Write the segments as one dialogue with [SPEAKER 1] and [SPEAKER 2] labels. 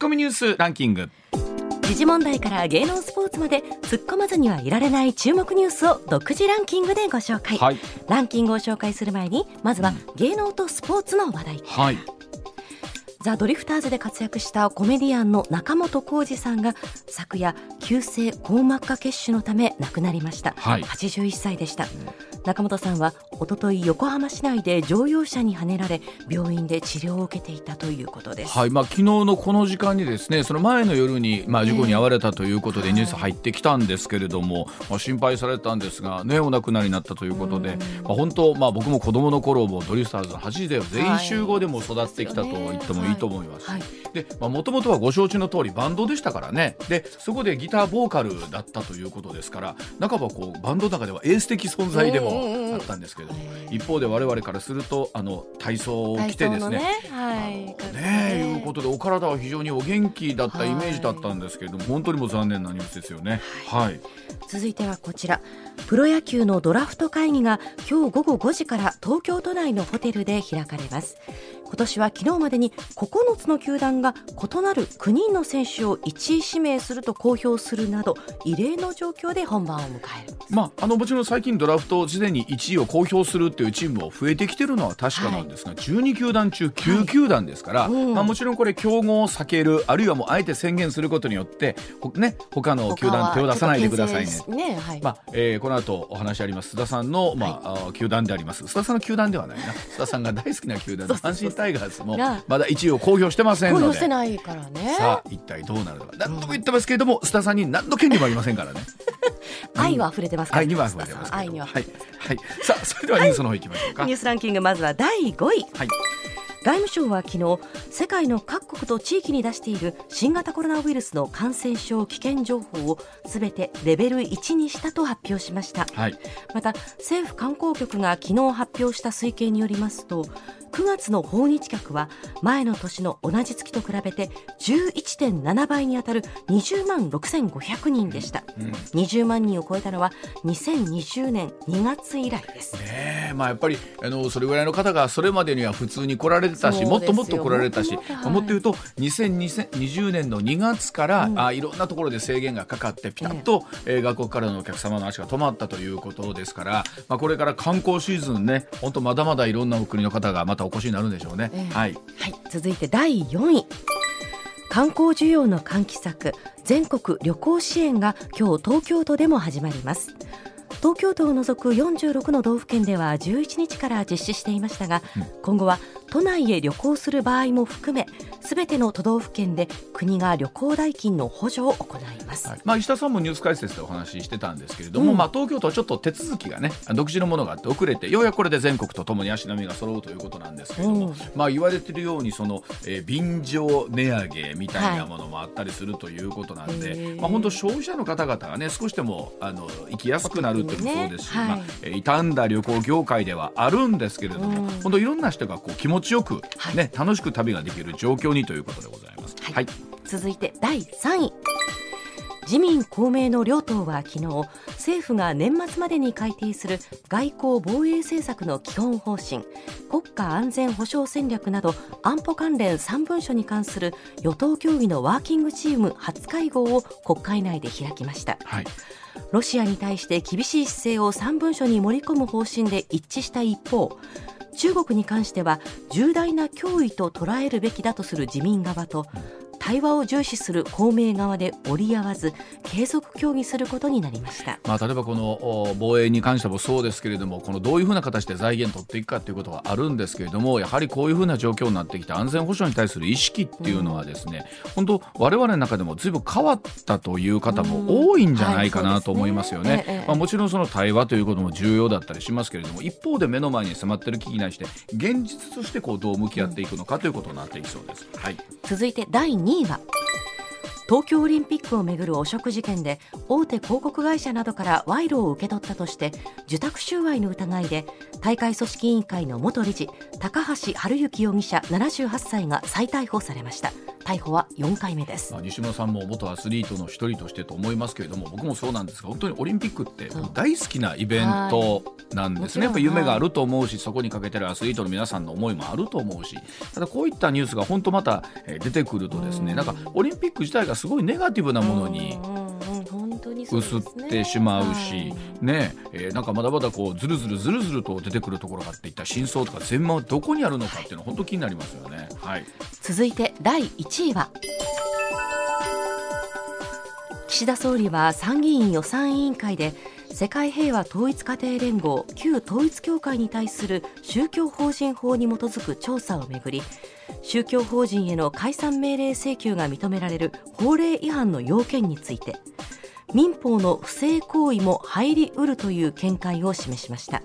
[SPEAKER 1] コミニュースランキング。
[SPEAKER 2] 時事問題から芸能スポーツまで突っ込まずにはいられない注目ニュースを独自ランキングでご紹介、
[SPEAKER 1] はい。
[SPEAKER 2] ランキングを紹介する前にまずは芸能とスポーツの話題。
[SPEAKER 1] はい。
[SPEAKER 2] ザ・ドリフターズで活躍したコメディアンの中本浩二さんが昨夜急性硬膜下血腫のため亡くなりました、
[SPEAKER 1] はい。
[SPEAKER 2] 81歳でした。中本さんは一昨日横浜市内で乗用車にはねられ病院で治療を受けていたということです、
[SPEAKER 1] はい。まあ、昨日のこの時間にですねその前の夜に、まあ、事故に遭われたということでニュース入ってきたんですけれども、まあ、心配されたんですが、ね、お亡くなりになったということで、まあ、本当、まあ、僕も子供の頃もドリフターズの走りで全員集合でも育ってきたと言ってもいいと思います。
[SPEAKER 2] はい。
[SPEAKER 1] でもともとはご承知の通りバンドでしたからね。でそこでギターボーカルだったということですから半ばこうバンドの中ではエース的存在でもあったんですけれども、一方で我々からするとあの体操を着てですね
[SPEAKER 2] はい
[SPEAKER 1] ねえいうことでお体は非常にお元気だったイメージだったんですけれども、本当にもう残念なニュースですよね。はい、
[SPEAKER 2] 続いてはこちら。プロ野球のドラフト会議が今日午後5時から東京都内のホテルで開かれます今年は昨日までに9つの球団が異なる9人の選手を1位指名すると公表するなど異例の状況で本番を迎える。
[SPEAKER 1] まあ、あのもちろん最近ドラフトすでに1位を公表するっていうチームも増えてきてるのは確かなんですが、12球団中9球団ですから、
[SPEAKER 2] うん。
[SPEAKER 1] まあ、もちろんこれ競合を避けるあるいはもうあえて宣言することによってほね他の球団手を出さないでくださいね。
[SPEAKER 2] ね。はい、
[SPEAKER 1] まあえーこの後お話あります。須田さんの、まああ球団であります。須田さんの球団ではないな。須田さんが大好きな球団の阪神タイガースも
[SPEAKER 2] が
[SPEAKER 1] まだ1位を公表してません
[SPEAKER 2] 公
[SPEAKER 1] ので。
[SPEAKER 2] 表してないからね。
[SPEAKER 1] さあ一体どうなるのか。何度も言ってますけれども須田さんに何の権利もありませんからね。
[SPEAKER 2] 愛は溢れてますから。
[SPEAKER 1] 愛には溢れてます
[SPEAKER 2] 愛には。
[SPEAKER 1] はい。はい。さあそれではニュースの方行きましょうか。
[SPEAKER 2] ニュースランキングまずは第5位。
[SPEAKER 1] はい。
[SPEAKER 2] 外務省は昨日世界の各国と地域に出している新型コロナウイルスの感染症危険情報をすべてレベル1にしたと発表しました。
[SPEAKER 1] はい。
[SPEAKER 2] また政府観光局が昨日発表した推計によりますと9月の訪日客は前の年の同じ月と比べて11.7倍に当たる20万6500人でした、
[SPEAKER 1] うん。
[SPEAKER 2] 20万人を超えたのは2020年2月以来です。
[SPEAKER 1] ねえ。まあやっぱりあのそれぐらいの方がそれまでには普通に来られてたしもっともっと来られたし
[SPEAKER 2] もっともっと。はい
[SPEAKER 1] もっと言うと2020年の2月から、
[SPEAKER 2] うん。
[SPEAKER 1] あいろんなところで制限がかかってピタッと、えー外国からのお客様の足が止まったということですから、まあ、これから観光シーズンね本当まだまだいろんなお国の方がまたお越しになるんでしょうね。
[SPEAKER 2] ええ。
[SPEAKER 1] はい。
[SPEAKER 2] はい、続いて第4位。観光需要の喚起策。全国旅行支援が今日東京都でも始まります。東京都を除く46の道府県では11日から実施していましたが、今後は都内へ旅行する場合も含めすべての都道府県で国が旅行代金の補助を行います、
[SPEAKER 1] はい。まあ、石田さんもニュース解説でお話ししてたんですけれども、
[SPEAKER 2] うん。
[SPEAKER 1] まあ、東京都はちょっと手続きがね独自のものがあって遅れてようやくこれで全国とともに足並みが揃うということなんですけれども、
[SPEAKER 2] うん。
[SPEAKER 1] まあ、言われているようにその、えー便乗値上げみたいなものもあったりするということなんで、
[SPEAKER 2] へー。
[SPEAKER 1] まあ、本当消費者の方々がね少しでもあの行きやすくなるというのもそうですし、
[SPEAKER 2] ね。はい。
[SPEAKER 1] まあえー傷んだ旅行業界ではあるんですけれども、
[SPEAKER 2] うん。
[SPEAKER 1] 本当いろんな人がこう気持ちよく、
[SPEAKER 2] はい。
[SPEAKER 1] ね楽しく旅ができる状況にということでございます。
[SPEAKER 2] はい。
[SPEAKER 1] はい。
[SPEAKER 2] 続いて第3位。自民公明の両党は昨日政府が年末までに改定する外交防衛政策の基本方針国家安全保障戦略など安保関連3文書に関する与党協議のワーキングチーム初会合を国会内で開きました。
[SPEAKER 1] はい。
[SPEAKER 2] ロシアに対して厳しい姿勢を3文書に盛り込む方針で一致した一方中国に関しては重大な脅威と捉えるべきだとする自民側と対話を重視する公明側で折り合わず継続協議することになりました。
[SPEAKER 1] まあ、例えばこのお防衛に関してもそうですけれどもこのどういうふうな形で財源取っていくかということはあるんですけれどもやはりこういうふうな状況になってきて安全保障に対する意識っていうのはですね、本当我々の中でも随分変わったという方も多いんじゃないかなと思いますよね。
[SPEAKER 2] はいそうですねええ
[SPEAKER 1] まあ、もちろんその対話ということも重要だったりしますけれども一方で目の前に迫っている危機に対して現実としてこうどう向き合っていくのかということになっていきそうです。はい
[SPEAKER 2] 続いて第2 2位は。東京オリンピックをめぐる汚職事件で大手広告会社などから賄賂を受け取ったとして受託収賄の疑いで大会組織委員会の元理事高橋治之容疑者78歳が再逮捕されました。逮捕は4回目です、
[SPEAKER 1] まあ、西村さんも元アスリートの一人としてと思いますけれども僕もそうなんですが本当にオリンピックって大好きなイベントなんですね、やっぱ夢があると思うしそこにかけてるアスリートの皆さんの思いもあると思うしただこういったニュースが本当また出てくるとですねなんかオリンピック自体がすごいネガティブなものに薄ってしまうし、ねえー、なんかまだまだこうずるずるずるずると出てくるところがあっていった真相とか全貌はどこにあるのかっていうの本当気になりますよね。はい、
[SPEAKER 2] 続いて第1位は岸田総理は参議院予算委員会で世界平和統一家庭連合旧統一教会に対する宗教法人法に基づく調査をめぐり宗教法人への解散命令請求が認められる法令違反の要件について民法の不正行為も入りうるという見解を示しました。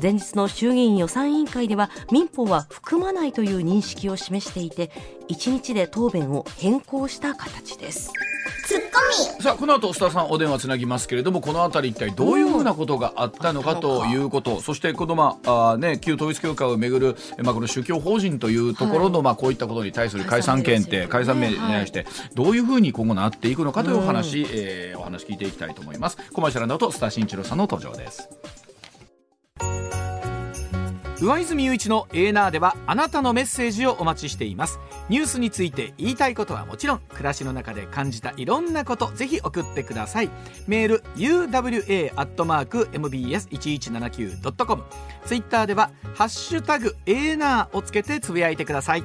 [SPEAKER 2] 前日の衆議院予算委員会では民法は含まないという認識を示していて1日で答弁を変更した形です。
[SPEAKER 3] ツッコ
[SPEAKER 1] ミ。さあこの後須田さんお電話つなぎますけれどもこの辺り一体どういうふうなことがあったのかということ、うん、そしてこのまあね旧統一教会をめぐるまあこの宗教法人というところの、はい、まあこういったことに対する解散権って解散命令に対してどういうふうに今後なっていくのかというお話、うん、えー、お話聞いていきたいと思います。コマーシャルの後須田慎一郎さんの登場です
[SPEAKER 4] 上泉雄一のエーナーではあなたのメッセージをお待ちしています。ニュースについて言いたいことはもちろん暮らしの中で感じたいろんなことぜひ送ってください。メール uwa.mbs1179.com ツイッターではハッシュタグエーナーをつけてつぶやいてください。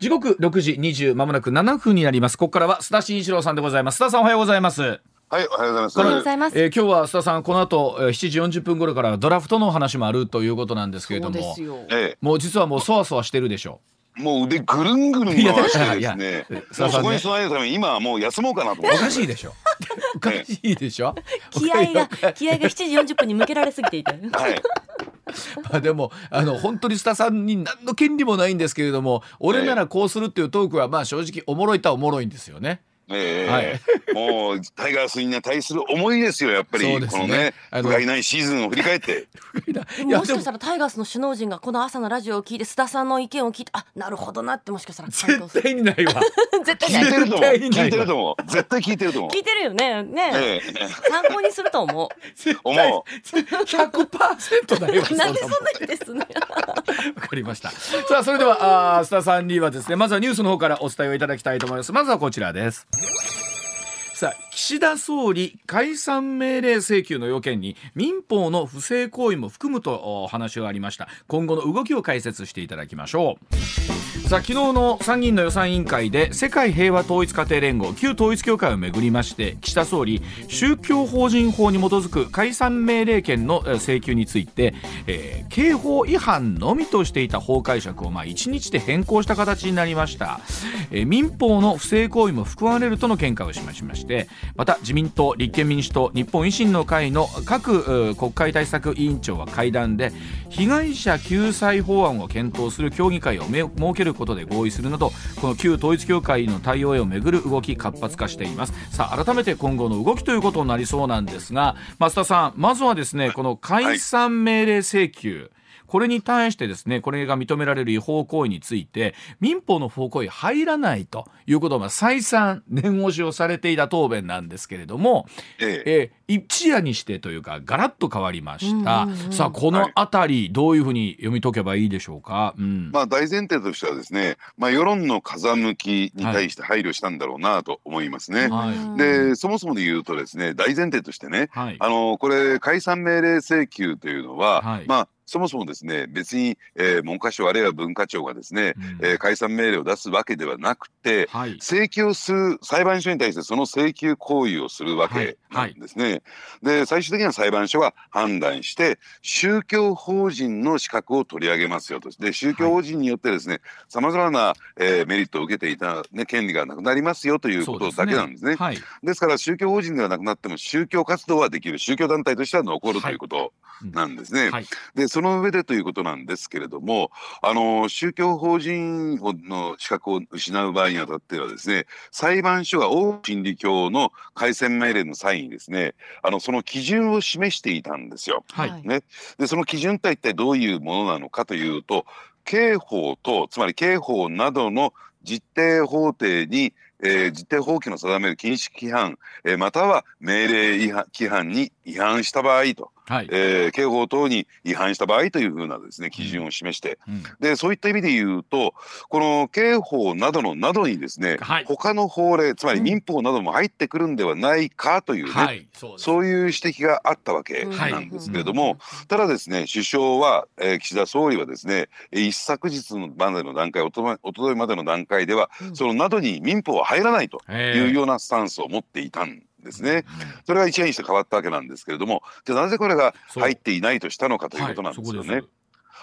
[SPEAKER 1] 時刻6時20まもなく7分になります。ここからは須田慎一郎さんでございます。須田さんおはようございます。
[SPEAKER 5] はい、おはようございます。
[SPEAKER 2] おはようございます。
[SPEAKER 1] えー、今日は須田さん、この後、えー、7時40分頃からドラフトの話もあるということなんですけれども、もう実はもうそわそわしてるでしょ
[SPEAKER 5] う。もう腕ぐるんぐるん回してですね。そこに備えるために今はもう休もうかなと。
[SPEAKER 1] おかしいでしょ。おかしいでしょ。
[SPEAKER 2] 気合が気合が7時40分に向けられすぎていて。はい。
[SPEAKER 1] まあでもあの本当に須田さんに何の権利もないんですけれども俺ならこうするっていうトークはまあ正直おもろいとはおもろいんですよね。
[SPEAKER 5] えー、はい、もうタイガースに対する思いですよやっぱり、ね、このね不甲斐ないシーズンを振り返って。
[SPEAKER 2] もしかしたらタイガースの首脳陣がこの朝のラジオを聞いて須田さんの意見を聞いてあなるほどなってもしかしたら
[SPEAKER 1] 絶対にないわ。
[SPEAKER 2] 絶対
[SPEAKER 5] 聞いてると思う。聞いてると思う。絶対聞いてると思う。
[SPEAKER 2] 聞いてるよね。ね、え。ー、参考にすると思う。
[SPEAKER 5] 思
[SPEAKER 1] う。100%だよ。
[SPEAKER 2] なんでそんなにですね。
[SPEAKER 1] わかりました。さあそれではあ須田さんにはですねまずはニュースの方からお伝えをいただきたいと思います。まずはこちらです Yeah. さあ岸田総理解散命令請求の要件に民法の不正行為も含むと話がありました。今後の動きを解説していただきましょう。さあ昨日の参議院の予算委員会で世界平和統一家庭連合旧統一教会をめぐりまして岸田総理宗教法人法に基づく解散命令権の請求について、えー、刑法違反のみとしていた法解釈をまあ1日で変更した形になりました、えー、民法の不正行為も含まれるとの見解を示しましてまた自民党立憲民主党日本維新の会の各国会対策委員長は会談で被害者救済法案を検討する協議会を設けることで合意するなどこの旧統一教会の対応へをめぐる動き活発化しています。さあ改めて今後の動きということになりそうなんですが増田さんまずはですねこの解散命令請求、はいこれに対してですねこれが認められる違法行為について民法の不法行為入らないということを再三念押しをされていた答弁なんですけれども、ええ。え一夜にしてというかガラッと変わりました、さあこの辺り、どういうふうに読み解けばいいでしょうか、うん、
[SPEAKER 5] まあ、大前提としてはですね、まあ、世論の風向きに対して配慮したんだろうなと思いますね。はい、でそもそもで言うとですね大前提としてね、はい、あのこれ解散命令請求というのは、はい、まあそもそもですね別に、えー、文科省あるいは文化庁がですね、うん、えー、解散命令を出すわけではなくて、はい、請求する裁判所に対してその請求行為をするわけなんですね。はいはい、で最終的には裁判所が判断して宗教法人の資格を取り上げますよと。で宗教法人によってですねさまざまな、えー、メリットを受けていた、ね、権利がなくなりますよということだけなんですね。ですねですから宗教法人ではなくなっても宗教活動はできる。宗教団体としては残るということなんですね。でその上でということなんですけれどもあの宗教法人の資格を失う場合にあたってはですね裁判所が大心理教の改選命令の際にですねあのその基準を示していたんですよ。はい、ね、でその基準とは一体どういうものなのかというと刑法とつまり刑法などの実定法廷にえー、実定法規の定める禁止規範、えー、または命令違反規範に違反した場合と、はい。えー、刑法等に違反した場合というふうなですね基準を示して、うん、でそういった意味で言うとこの刑法などのなどにですね、はい、他の法令つまり民法なども入ってくるんではないかというね、はい、そうそういう指摘があったわけなんですけれども、ただですね首相は、えー、岸田総理はですね一昨日までの段階おとおとといまでの段階では、うん、そのなどに民法は入らないというようなスタンスを持っていたんですね。それが一夜にして変わったわけなんですけれども、じゃなぜこれが入っていないとしたのかということなんですよね。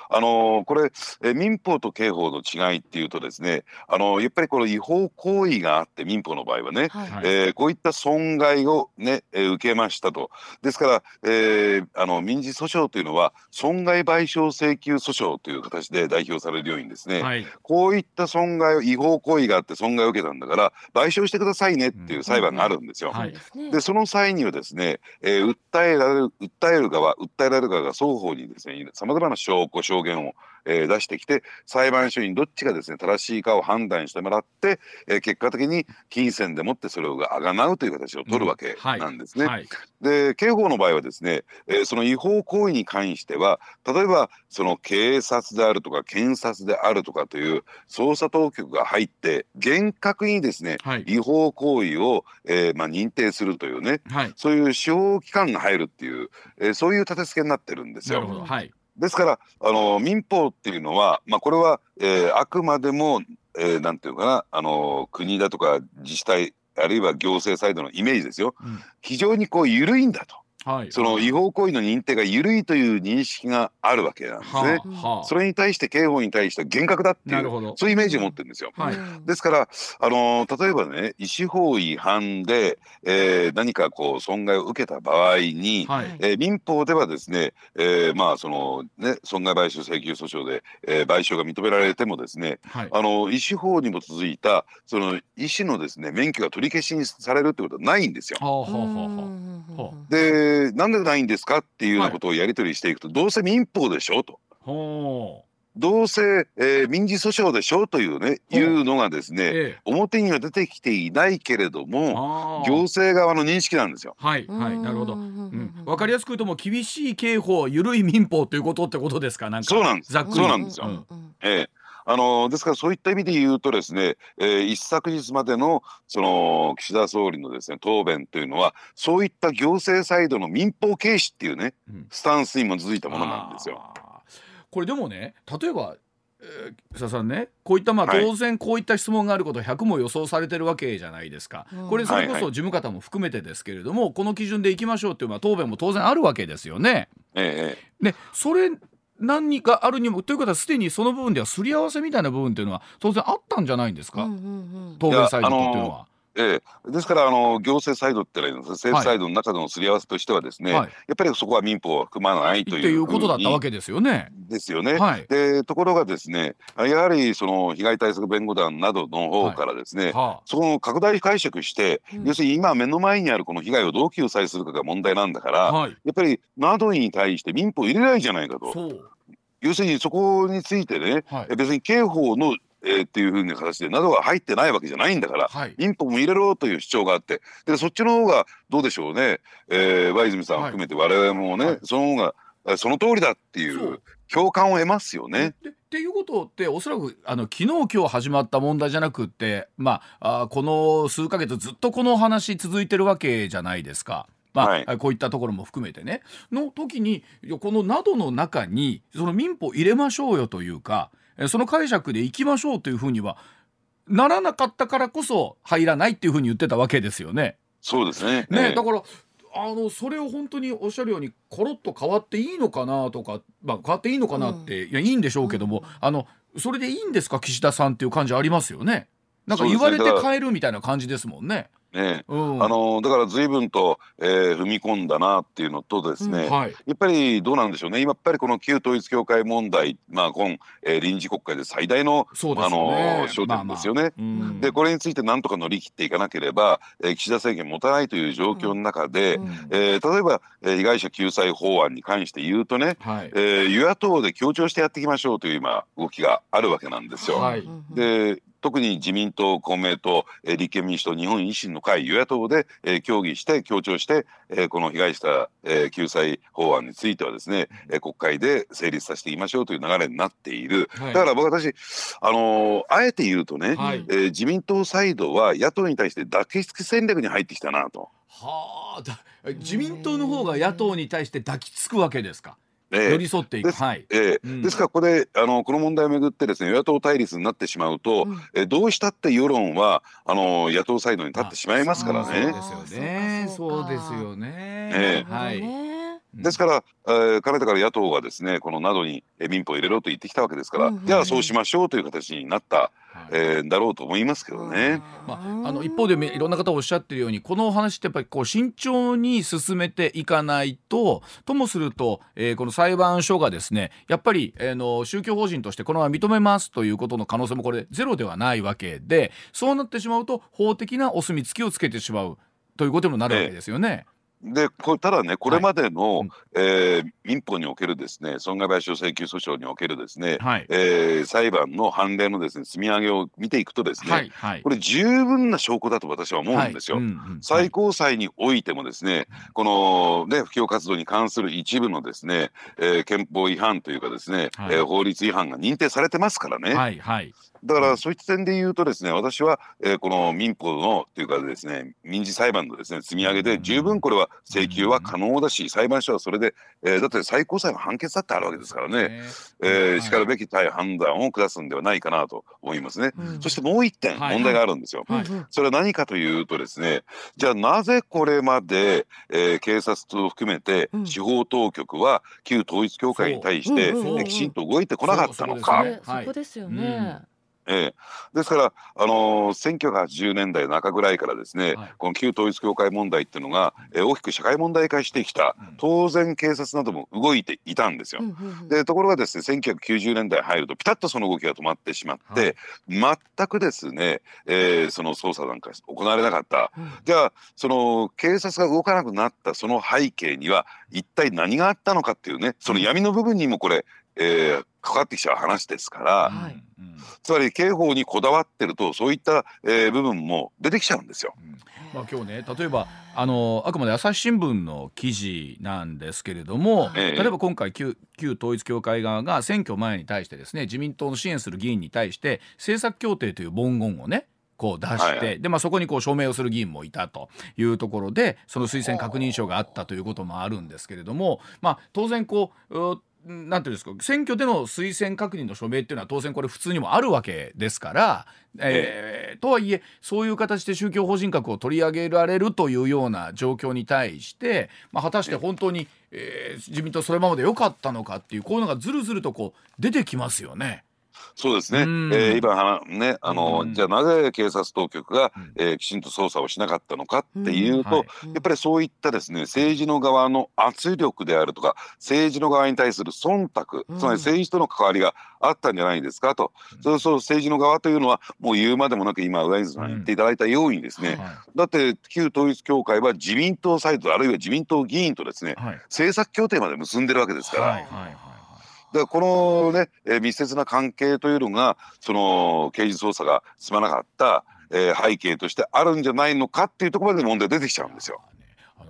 [SPEAKER 5] あのこれえ民法と刑法の違いっていうとですねあのやっぱりこの違法行為があって民法の場合はね、はい、えー、こういった損害をね、えー、受けましたと。ですから、えー、あの民事訴訟というのは損害賠償請求訴訟という形で代表されるようにですね、はい、こういった損害違法行為があって損害を受けたんだから賠償してくださいねっていう裁判があるんですよ。うん。はい、でその際にはですね、えー、訴えられる訴える側訴えられる側が双方にですねさまざまな証拠証言を、えー、出してきて裁判所にどっちがですね正しいかを判断してもらって、えー、結果的に金銭でもってそれをあがなうという形を取るわけなんですね。うんはいはい、で刑法の場合はですね、えー、その違法行為に関しては例えばその警察であるとか検察であるとかという捜査当局が入って厳格にですね、はい、違法行為を、えーまあ、認定するというね、そういう司法機関が入るっていう、えー、そういう立て付けになってるんですよ。はい、ですからあの民法っていうのは、まあ、これは、えー、あくまでも、えー、なんていうかなあの国だとか自治体あるいは行政サイドのイメージですよ、うん、非常にこう緩いんだと。はい、その違法行為の認定が緩いという認識があるわけなんですね。はあ、それに対して刑法に対しては厳格だっていうそういうイメージを持ってるんですよ。はい、ですからあの例えばね医師法違反で、えー、何かこう損害を受けた場合に、はい、えー、民法ではですね、えー、まあそのね損害賠償請求訴訟で、えー、賠償が認められてもですね、はい、あの医師法に基づいたその医師のですね免許が取り消しにされるってことはないんですよ。はあはあはあ、ででなんでないんですかっていうようなことをやり取りしていくと、はい、どうせ民法でしょと。どうせ、えー、民事訴訟でしょうというね、いうのがですね、ええ、表には出てきていないけれども、行政側の認識なんですよ。
[SPEAKER 1] はい、はい、なるほど。うん、わかりやすく言うとも厳しい刑法、緩い民法ということってことですか。なんか
[SPEAKER 5] そうなんです。そうなんですよ。うん、ええあのですからそういった意味で言うとですね、えー、一昨日までのその岸田総理のですね答弁というのはそういった行政サイドの民法軽視っていうね、うん、スタンスに基づいたものなんですよ。
[SPEAKER 1] これでもね例えばえー、草さんねこういったまあ当然こういった質問があること100も予想されてるわけじゃないですか、これそれこそ事務方も含めてですけれども、この基準でいきましょうっていうまあ答弁も当然あるわけですよね。ええ、でそれ何かあるにもということはすでにその部分ではすり合わせみたいな部分っていうのは当然あったんじゃないんですか、うんうんうん、答弁サイドっていうのは。
[SPEAKER 5] ええ、ですからあの行政サイドってのは政府サイドの中でのすり合わせとしてはですね、はい、やっぱりそこは民法は含まないという
[SPEAKER 1] いうことだったわけですよね。
[SPEAKER 5] ですよね。はい、でところがですねやはりその被害対策弁護団などの方からですね、はい。はあ、その拡大解釈して、うん、要するに今目の前にあるこの被害をどう救済するかが問題なんだから、やっぱりなどに対して民法入れないじゃないかと。要するにそこについてね、別に刑法のえー、っていうふうな形でなどが入ってないわけじゃないんだから、はい、民法も入れろという主張があってでそっちの方がどうでしょうね、えー、和泉さん含めて我々もね、はい、その方がその通りだっていう共感を得ますよね。
[SPEAKER 1] っていうことっておそらくあの昨日今日始まった問題じゃなくってまああこの数ヶ月ずっとこの話続いてるわけじゃないですか。まあ、はい、こういったところも含めてね。の時にこのなどの中にその民法入れましょうよというかその解釈でいきましょうというふうにはならなかったからこそ入らないっていうふうに言ってたわけですよね。
[SPEAKER 5] そうですね
[SPEAKER 1] ね、だからあのそれを本当におっしゃるようにコロッと変わっていいのかなとか、まあ、変わっていいのかなって、うん、いやいいんでしょうけども、うん、あのそれでいいんですか？岸田さんっていう感じありますよね。なんか言われて変えるみたいな感じですもんね。
[SPEAKER 5] ね、うん、あのだから随分と、えー、踏み込んだなっていうのとですね、うんはい、やっぱりどうなんでしょうね。今やっぱりこの旧統一教会問題、まあ、今、えー、臨時国会で最大の、ね、あの焦点ですよね。まあまあ、でこれについてなんとか乗り切っていかなければ、えー、岸田政権持たないという状況の中で、うん、えー、例えば、えー、被害者救済法案に関して言うとね、はい、えー、与野党で協調してやっていきましょうという今動きがあるわけなんですよ。はい、で特に自民党、公明党、えー、立憲民主党、日本維新の会、与野党で、えー、協議して、協調して、えー、この被害者、えー、救済法案についてはですね、えー、国会で成立させていきましょうという流れになっている。はい、だから僕私、あのー、あえて言うとね、はい、えー、自民党サイドは野党に対して抱きつく戦略に入ってきたなと。
[SPEAKER 1] はあ、自民党の方が野党に対して抱きつくわけですか？寄り添っていく。はい。
[SPEAKER 5] えですからこれあのこの問題をめぐってですね与野党対立になってしまうと、うん、えどうしたって世論はあの野党サイドに立ってしまいますからね。
[SPEAKER 1] そうですよね。そうですよね。えー、はい。
[SPEAKER 5] ですから、えー、かねてから野党がですねこのなどに民法を入れろと言ってきたわけですから、うん、じゃあそうしましょうという形になった、えー、だろうと思いますけどね。
[SPEAKER 1] まあ、あの一方でいろんな方おっしゃってるようにこのお話ってやっぱりこう慎重に進めていかないとともすると、えー、この裁判所がですねやっぱり、えー、の宗教法人としてこのまま認めますということの可能性もこれゼロではないわけでそうなってしまうと法的なお墨付きをつけてしまうということにもなるわけですよね。え
[SPEAKER 5] でこただね、これまでの、はい、えー、民法におけるですね損害賠償請求訴訟におけるですね、はい、えー、裁判の判例のですね積み上げを見ていくとですね、はいはい、これ十分な証拠だと私は思うんですよ。はい。うんうん、最高裁においてもですね、このね布教活動に関する一部のですね、えー、憲法違反というかですね、はい、えー、法律違反が認定されてますからね。はいはいだからそういった点で言うとですね私は、えー、この民法のというかですね民事裁判のですね積み上げで十分これは請求は可能だし裁判所はそれで、えー、だって最高裁の判決だってあるわけですからね、えー、しかるべき対判断を下すんではないかなと思いますね、うん、そしてもう一点問題があるんですよ、はい。はい、それは何かというとですねじゃあなぜこれまで、えー、警察を含めて司法当局は旧統一教会に対してきちんと動いてこなかったのか。
[SPEAKER 2] そこですよね、
[SPEAKER 5] ええ、ですから、あのー、1980年代中ぐらいからですね、はい、この旧統一教会問題っていうのが、えー、大きく社会問題化してきた、当然警察なども動いていたんですよ。でところがですね1990年代入るとピタッとその動きが止まってしまって、はい、全くですね、えー、その捜査なんか行われなかった、うん、じゃあその警察が動かなくなったその背景には一体何があったのかっていうねその闇の部分にもこれ、えー、かかってきちゃう話ですから、はい、つまり刑法にこだわってるとそういった、えー、部分も出てきちゃうんですよ。うん。
[SPEAKER 1] まあ、今日ね例えばあのあくまで朝日新聞の記事なんですけれども、ええ、例えば今回旧旧統一教会側が選挙前に対してですね自民党の支援する議員に対して政策協定という文言をねこう出して、はい、でまあ、そこにこう署名をする議員もいたというところでその推薦確認書があったということもあるんですけれども、まあ、当然こうなんていうんですか選挙での推薦確認の署名っていうのは当然これ普通にもあるわけですから、えー、とはいえそういう形で宗教法人格を取り上げられるというような状況に対して、まあ、果たして本当に、えー、自民党それままで良かったのかっていうこういうのがずるずるとこう出てきますよね。
[SPEAKER 5] そうですね、うん、えー、今ねあの、うん、じゃあなぜ警察当局が、えー、きちんと捜査をしなかったのかっていうと、うん。はい、やっぱりそういったですね政治の側の圧力であるとか政治の側に対する忖度、つまり政治との関わりがあったんじゃないですかと、そうそう政治の側というのはもう言うまでもなく今上水さん言っていただいたようにですね、はい、だって旧統一教会は自民党サイドあるいは自民党議員とですね、はい、政策協定まで結んでるわけですから。はいはいでこのね、えー、密接な関係というのがその刑事捜査が進まなかった、えー、背景としてあるんじゃないのかっていうところまで問題出てきちゃうんですよ。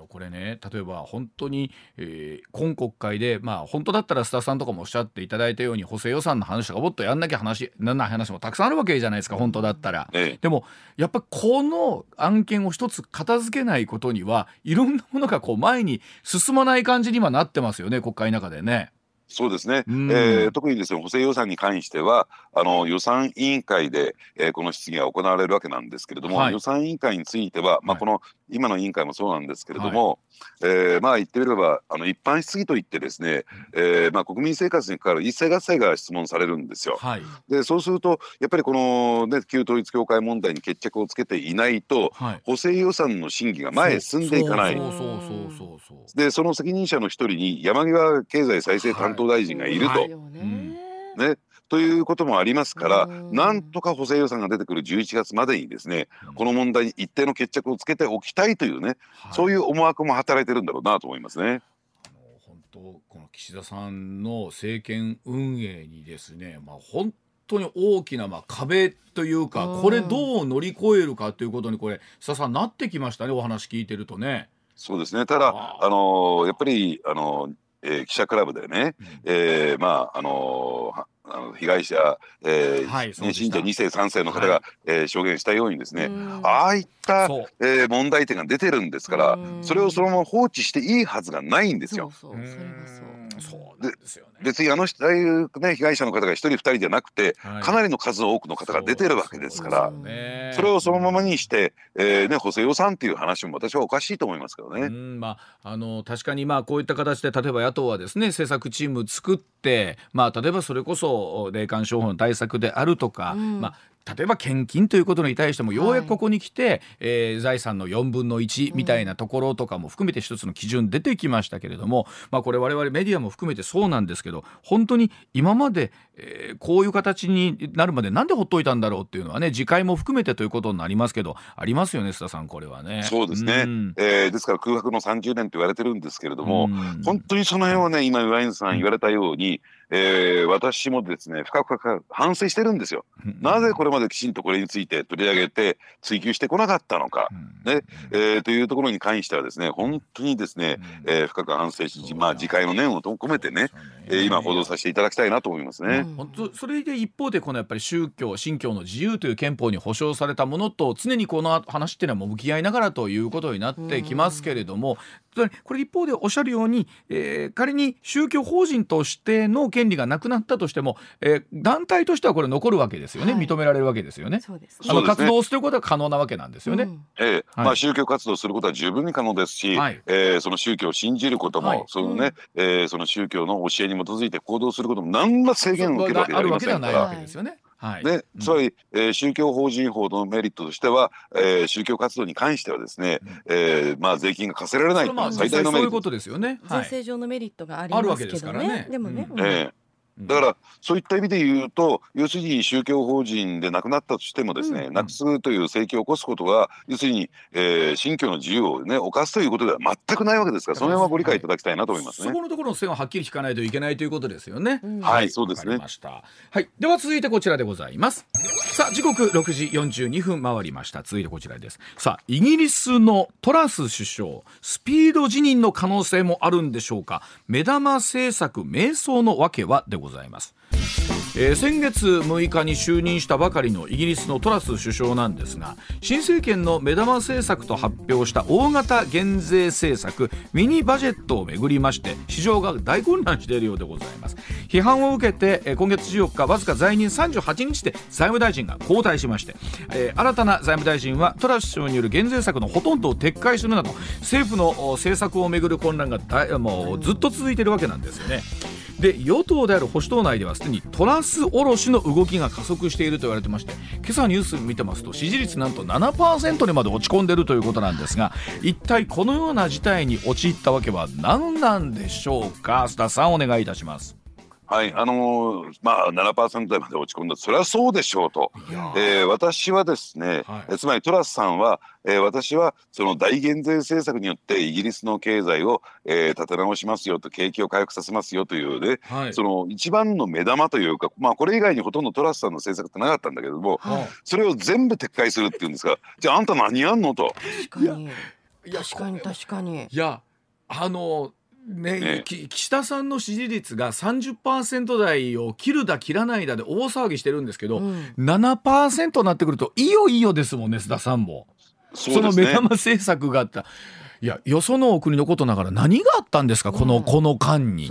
[SPEAKER 1] これね例えば本当に、えー、今国会でまあ本当だったらスタッフさんとかもおっしゃっていただいたように補正予算の話とかもっとやんなきゃ話なんない話もたくさんあるわけじゃないですか本当だったら、ええ、でもやっぱこの案件を一つ片付けないことにはいろんなものがこう前に進まない感じにはなってますよね国会の中でね。
[SPEAKER 5] そうですね、うん、えー、特にですね補正予算に関してはあの予算委員会で、えー、この質疑が行われるわけなんですけれども、はい、予算委員会については、まあ、この、今の委員会もそうなんですけれども、はい、えー、まあ言ってみればあの一般質疑といってですね、えーまあ、国民生活に関わる一切合切が質問されるんですよ。はい、でそうするとやっぱりこの、ね、旧統一教会問題に決着をつけていないと、はい、補正予算の審議が前へ進んでいかない。でその責任者の一人に山際経済再生担当大臣がいると。ね、ということもありますからなんとか補正予算が出てくる11月までにですねこの問題に一定の決着をつけておきたいというね、はい、そういう思惑も働いてるんだろうなと思いますね。
[SPEAKER 1] 本当この岸田さんの政権運営にですね、まあ、本当に大きなまあ壁というかこれどう乗り越えるかということにこれ須田さんなってきましたねお話聞いてるとね。
[SPEAKER 5] そうですね。ただあのやっぱりあのえー、記者クラブでね、うん、えー、まああのーあの被害者、えーはい、信者2世3世の方が、はい、えー、証言したようにですねああいった、えー、問題点が出てるんですからそれをそのまま放置していいはずがないんですよ。そうそうそう。そうですよ別にあの人、ああいう、ね、被害者の方が一人二人じゃなくて、はい、かなりの数多くの方が出てるわけですから、それをそのままにして、えーね、補正予算っていう話も私はおかしいと思いますけどね。うん
[SPEAKER 1] まあ、あの確かにまあこういった形で例えば野党はですね政策チーム作って、まあ、例えばそれこそ霊感商法の対策であるとか、うん、まあ例えば献金ということに対してもようやくここに来て、はい、えー、財産の4分の1みたいなところとかも含めて一つの基準出てきましたけれども、まあ、これ我々メディアも含めてそうなんですけど本当に今まで、えー、こういう形になるまでなんでほっといたんだろうっていうのはね次回も含めてということになりますけどありますよね須田さんこれはね。
[SPEAKER 5] そうですね、うん、えー、ですから空白の30年と言われてるんですけれども、うん、本当にその辺はね今岩井さん言われたように、えー、私もですね深く反省してるんですよ。なぜこれまできちんとこれについて取り上げて追及してこなかったのか、ね。えー、というところに関してはですね本当にですね、えー、深く反省し、まあ、次回の念を込めてね、えー、今報道させていただきたいなと思いますね。
[SPEAKER 1] 本当それで一方でこのやっぱり宗教信教の自由という憲法に保障されたものと常にこの話っていうのはもう向き合いながらということになってきますけれども、これ一方でおっしゃるように、えー、仮に宗教法人としての権利がなくなったとしても、えー、団体としてはこれ残るわけですよね、はい、認められるわけですよね。そうですあの活動することは可能なわけなんですよね。うん、
[SPEAKER 5] えー、はい、まあ、宗教活動することは十分に可能ですし、はい、えー、その宗教を信じることも、はい、そのね、うん、えー、その宗教の教えに基づいて行動することも何ら制限を受けるわけではありません。から。はいはい、で、つまり、えー、宗教法人法のメリットとしては、えー、宗教活動に関してはですね、うん、えー、まあ税金が課せられないという最大のメリット。そういうことですよね。
[SPEAKER 2] 税制上のメリットがありますけどね。ねでもね。うん、
[SPEAKER 5] えーだからそういった意味で言うと要するに宗教法人でなくなったとしてもですね、うん、なくすという請求を起こすことは要するに、えー、信教の自由をね犯すということでは全くないわけですからその辺はご理解いただきたいなと思いますね、
[SPEAKER 1] はい、そこのところの線ははっきり引かないといけないということですよね、
[SPEAKER 5] うん、はい。そうですね。
[SPEAKER 1] はい。では続いてこちらでございます。さあ時刻6時42分回りました。続いてこちらです。さあイギリスのトラス首相スピード辞任の可能性もあるんでしょうか？目玉政策迷走のわけはでございますございます。えー、先月6日に就任したばかりのイギリスのトラス首相なんですが新政権の目玉政策と発表した大型減税政策ミニバジェットをめぐりまして市場が大混乱しているようでございます。批判を受けて、え、今月14日わずか在任38日で財務大臣が交代しまして、えー、新たな財務大臣はトラス首相による減税策のほとんどを撤回するなど政府の政策をめぐる混乱がもうずっと続いているわけなんですよね。で与党である保守党内ではすでにトラス卸の動きが加速していると言われてまして今朝ニュース見てますと支持率なんと7%にまで落ち込んでいるということなんですが一体このような事態に陥ったわけは何なんでしょうか？須田さんお願いいたします。
[SPEAKER 5] はい、あのー、まあ7%台まで落ち込んだ。それはそうでしょうと、えー、私はですね、はい、つまりトラスさんは、えー、私はその大減税政策によってイギリスの経済を、えー、立て直しますよと景気を回復させますよというね、はい、その一番の目玉というか、まあ、これ以外にほとんどトラスさんの政策ってなかったんだけども、はい、それを全部撤回するっていうんですがじゃああんた何やんのと。
[SPEAKER 2] 確かに。確かに確かに。
[SPEAKER 1] いやあのね、ね岸田さんの支持率が30%台を切るだ切らないだで大騒ぎしてるんですけど、うん、7%になってくるといよいよですもんね須田さんも。そ、ね、の目玉政策があった。いやよその国のことながら何があったんですかこの、うん、この間に。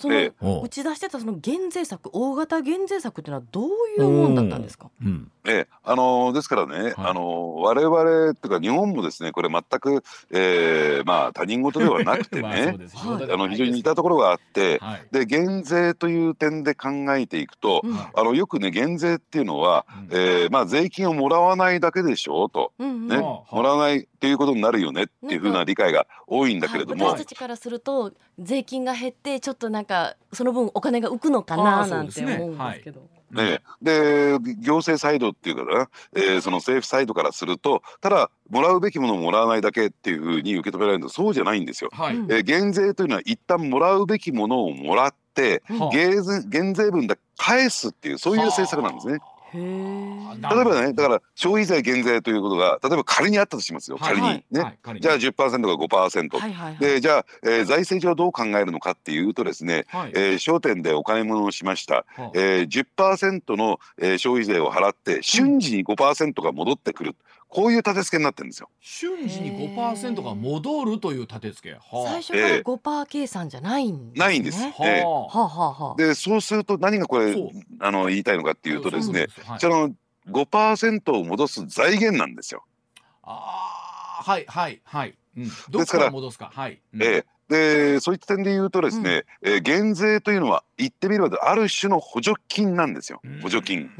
[SPEAKER 2] その打ち出してたその減税策大型減税策っていうのはどういうもんだったんですか、
[SPEAKER 5] うん、えあのですからね、はい、あの我々っていうか日本もですねこれ全く、えー、まあ他人事ではなくてね あの非常に似たところがあって、はい、で減税という点で考えていくと、うん、あのよくね減税っていうのは、うん、えー、まあ税金をもらわないだけでしょうと、うんうん、ね、もらわないっていうことになるよねっていうふうな理解が多いんだけれども、
[SPEAKER 2] 私たちからすると税金が減ってちょっとなんかその分お金が浮くのかななんて思うんですけど。
[SPEAKER 5] ね、で行政サイドっていうかな、えー、その政府サイドからするとただもらうべきものをもらわないだけっていうふうに受け止められるとそうじゃないんですよ。はい、えー、減税というのは一旦もらうべきものをもらって、はあ、減税分だけ返すっていうそういう政策なんですね。はあ例えばねだから消費税減税ということが例えば仮にあったとしますよ仮に。ね、はい。はい、じゃあ10%か5%、はいはいはい、でじゃあ、えー、財政上どう考えるのかっていうとですね、はい、えー、商店でお買い物をしました、はい、えー、10%の、えー、消費税を払って瞬時に5%が戻ってくる、こういう立て付けになってるんですよ。
[SPEAKER 1] 瞬時に5%が戻るという立て付け。
[SPEAKER 2] はあ、最初から5%計算じゃないんです、ね、
[SPEAKER 5] ないんです。はあ、えー、はあはあ、でそうすると何がこれあの言いたいのかっていうとですね、そ、はい、の5%を戻す財源なんですよ。
[SPEAKER 1] ああはいはいはい。うん、どこから戻すか。はい。
[SPEAKER 5] うん、えーでそういった点で言うとですね、うん、えー、減税というのは言ってみればある種の補助金なんですよ補助金。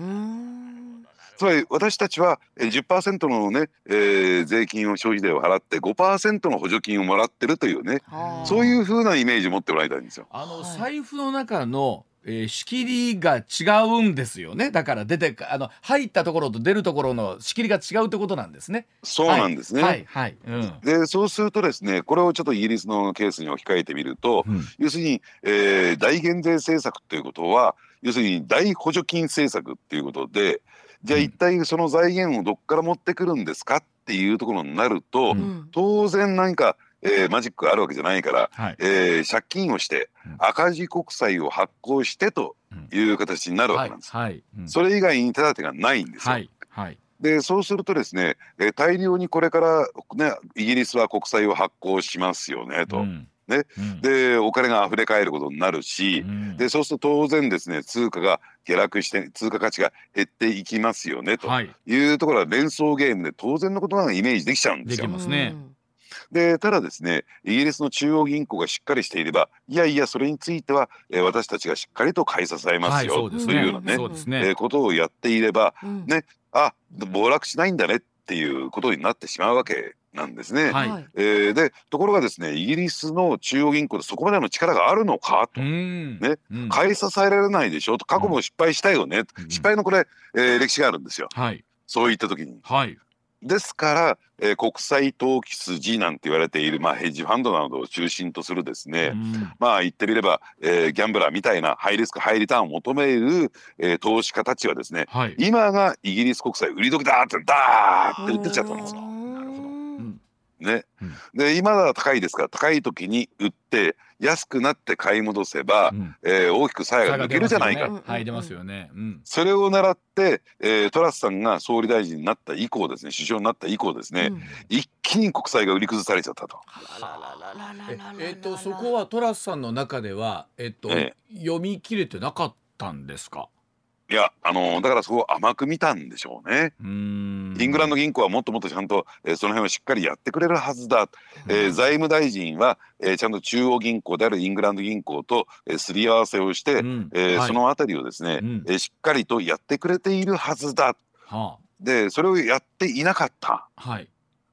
[SPEAKER 5] つまり私たちは10%のね、えー、税金を消費税を払って5%の補助金をもらってるというねそういうふうなイメージを持ってもらいたいんですよ。
[SPEAKER 1] あの財布の中のえー、仕切りが違うんですよねだから出てあの入ったところと出るところの仕切りが違うってことなんですね。
[SPEAKER 5] そうなんですね。
[SPEAKER 1] はい、はい、
[SPEAKER 5] うん、でそうするとですねこれをちょっとイギリスのケースに置き換えてみると、うん、要するに、えー、大減税政策ということは要するに大補助金政策っていうことでじゃあ一体その財源をどっから持ってくるんですかっていうところになると、うん、当然何か、えー、マジックがあるわけじゃないから、はい、えー、借金をして赤字国債を発行してという形になるわけなんです。はい。はい。うん、それ以外に手立てがないんですよ。はい。はい。でそうするとですね、えー、大量にこれから、ね、イギリスは国債を発行しますよねと。うんね、うん、でお金が溢れ返ることになるし、うん、でそうすると当然ですね通貨が下落して通貨価値が減っていきますよねとい。うところは連想ゲームで当然のことがイメージできちゃうんですよ。
[SPEAKER 1] できますね。
[SPEAKER 5] でただですねイギリスの中央銀行がしっかりしていればいやいやそれについては、えー、私たちがしっかりと買い支えますよ、はい、というようなねね、えー、ことをやっていれば、うん、ねあ暴落しないんだねっていうことになってしまうわけなんですね。はい、えー、でところがですねイギリスの中央銀行でそこまでの力があるのかと、ね、うん、買い支えられないでしょと。過去も失敗したよね、うん、失敗のこれ、えー、歴史があるんですよ、はい、そういった時に。はい。ですから、えー、国際投機筋なんて言われている、まあ、ヘッジファンドなどを中心とするですね、うん、まあ言ってみれば、えー、ギャンブラーみたいなハイリスクハイリターンを求める、えー、投資家たちはですね、はい、今がイギリス国債売り時だってダーって言ってちゃったんですよ。ね、うん、で今は高いですから高い時に売って安くなって買い戻せば、うん、えー、大きく鞘が抜けるじゃないか、ね、
[SPEAKER 1] はい出ますよね、
[SPEAKER 5] うん、それを狙って、えー、トラスさんが総理大臣になった以降ですね首相になった以降ですね、うん、一気に国債が売り崩されちゃったと。
[SPEAKER 1] えっ、ー、とそこはトラスさんの中ではえっ、ー、と、えー、読み切れてなかったんですか？
[SPEAKER 5] いや、あのー、だからそこを甘く見たんでしょうね。イングランド銀行はもっともっとちゃんと、えー、その辺をしっかりやってくれるはずだ。えー、財務大臣は、えー、ちゃんと中央銀行であるイングランド銀行と、えー、すり合わせをして、うん、えーはい、そのあたりをですね、うん、えー、しっかりとやってくれているはずだ。はあ、で、それをやっていなかった。はい。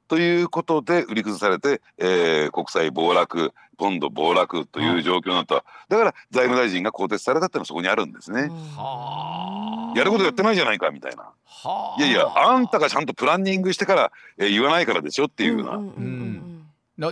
[SPEAKER 5] ということで売り崩されて、えー、国債暴落ポンド暴落という状況になった、だから財務大臣が更迭されたってのはそこにあるんですね。やることやってないじゃないかみたいな。いやいやあんたがちゃんとプランニングしてから、えー、言わないからでしょっていうような。うん。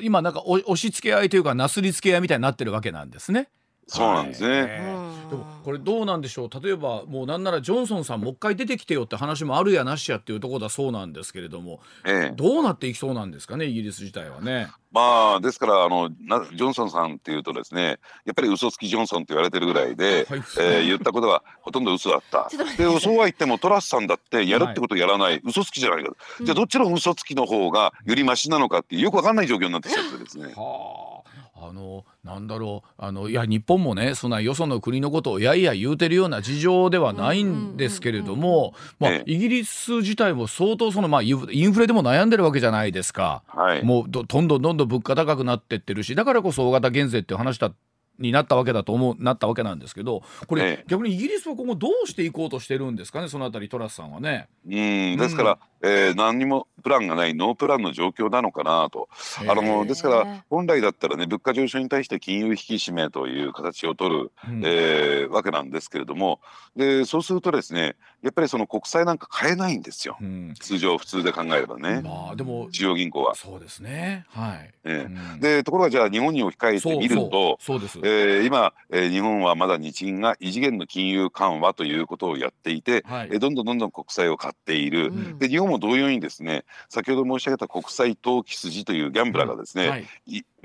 [SPEAKER 1] 今なんか押し付け合いというかなすりつけ合いみたいになってるわけなんですね。
[SPEAKER 5] そうなんですね。
[SPEAKER 1] でもこれどうなんでしょう？例えばもうなんならジョンソンさんもう一回出てきてよって話もあるやなしやっていうところだそうなんですけれども、ええ、どうなっていきそうなんですかね？イギリス自体はね。
[SPEAKER 5] まあですからあのなジョンソンさんっていうとですねやっぱり嘘つきジョンソンって言われてるぐらいで、はい、えー、言ったことはほとんど嘘だった。でそうは言ってもトラスさんだってやるってことをやらない、はい、嘘つきじゃないか、じゃあどっちの嘘つきの方がよりマシなのかっていうよくわかんない状況になってきちゃってですね。はあ
[SPEAKER 1] あのなんだろう。あのいや日本もねそんなよその国のことをやいや言うてるような事情ではないんですけれども、まあ、イギリス自体も相当その、まあ、インフレでも悩んでるわけじゃないですか、はい、もうどんどんどんどん物価高くなってってるしだからこそ大型減税っていう話だになったわけだと思うなったわけなんですけどこれ、ええ、逆にイギリスは今後どうしていこうとしてるんですかねそのあたりトラスさんはね。
[SPEAKER 5] うんですから、うん、えー、何にもプランがないノープランの状況なのかなと。あのですから本来だったらね物価上昇に対して金融引き締めという形を取る、うん、えー、わけなんですけれども。でそうするとですねやっぱりその国債なんか買えないんですよ、うん、通常普通で考えればね、まあ、でも中央銀行は。
[SPEAKER 1] そうですね。はい、
[SPEAKER 5] えー、でところがじゃあ日本に置き換えてみるとそうです。えー、今、えー、日本はまだ日銀が異次元の金融緩和ということをやっていて、はい、えー、どんどんどんどん国債を買っている、うん、で日本も同様にですね先ほど申し上げた国債投機筋というギャンブラーがですね、うんはい、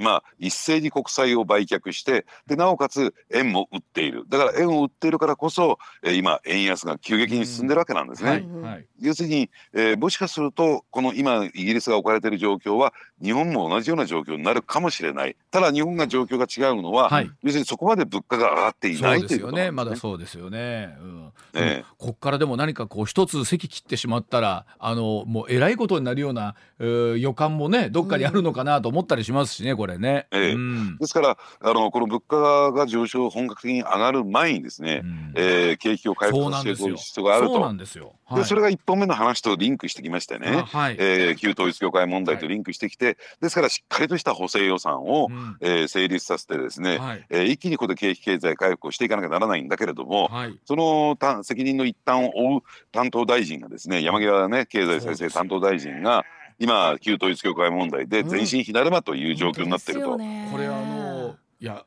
[SPEAKER 5] まあ、一斉に国債を売却してでなおかつ円も売っている。だから円を売っているからこそ、えー、今円安が急激に進んでるわけなんですね。うんはい、要するに、えー、もしかするとこの今イギリスが置かれている状況は日本も同じような状況になるかもしれない。ただ日本が状況が違うのは、はい、要するにそこまで物価が上がっていないということ
[SPEAKER 1] ね、まだそうですよね。うん、ねここからでも何かこう一つ席切ってしまったらあのもうえらいことになるようなう予感もねどっかにあるのかなと思ったりしますしねこれね。
[SPEAKER 5] ええ、うん、ですからあのこの物価が上昇本格的に上がる前にですね、うん、えー、景気を回復していく必要があると。そうなんですよ。でそれが1本目の話とリンクしてきましてね、はい、えー、旧統一教会問題とリンクしてきて、はい、ですからしっかりとした補正予算を、うん、えー、成立させてですね、はい、えー、一気にここで景気経済回復をしていかなきゃならないんだけれども、はい、その責任の一端を負う担当大臣がですね山際、ね、経済再生担当大臣が今旧統一教会問題で全身火だるまという状況になってると。うん、
[SPEAKER 1] これあのいや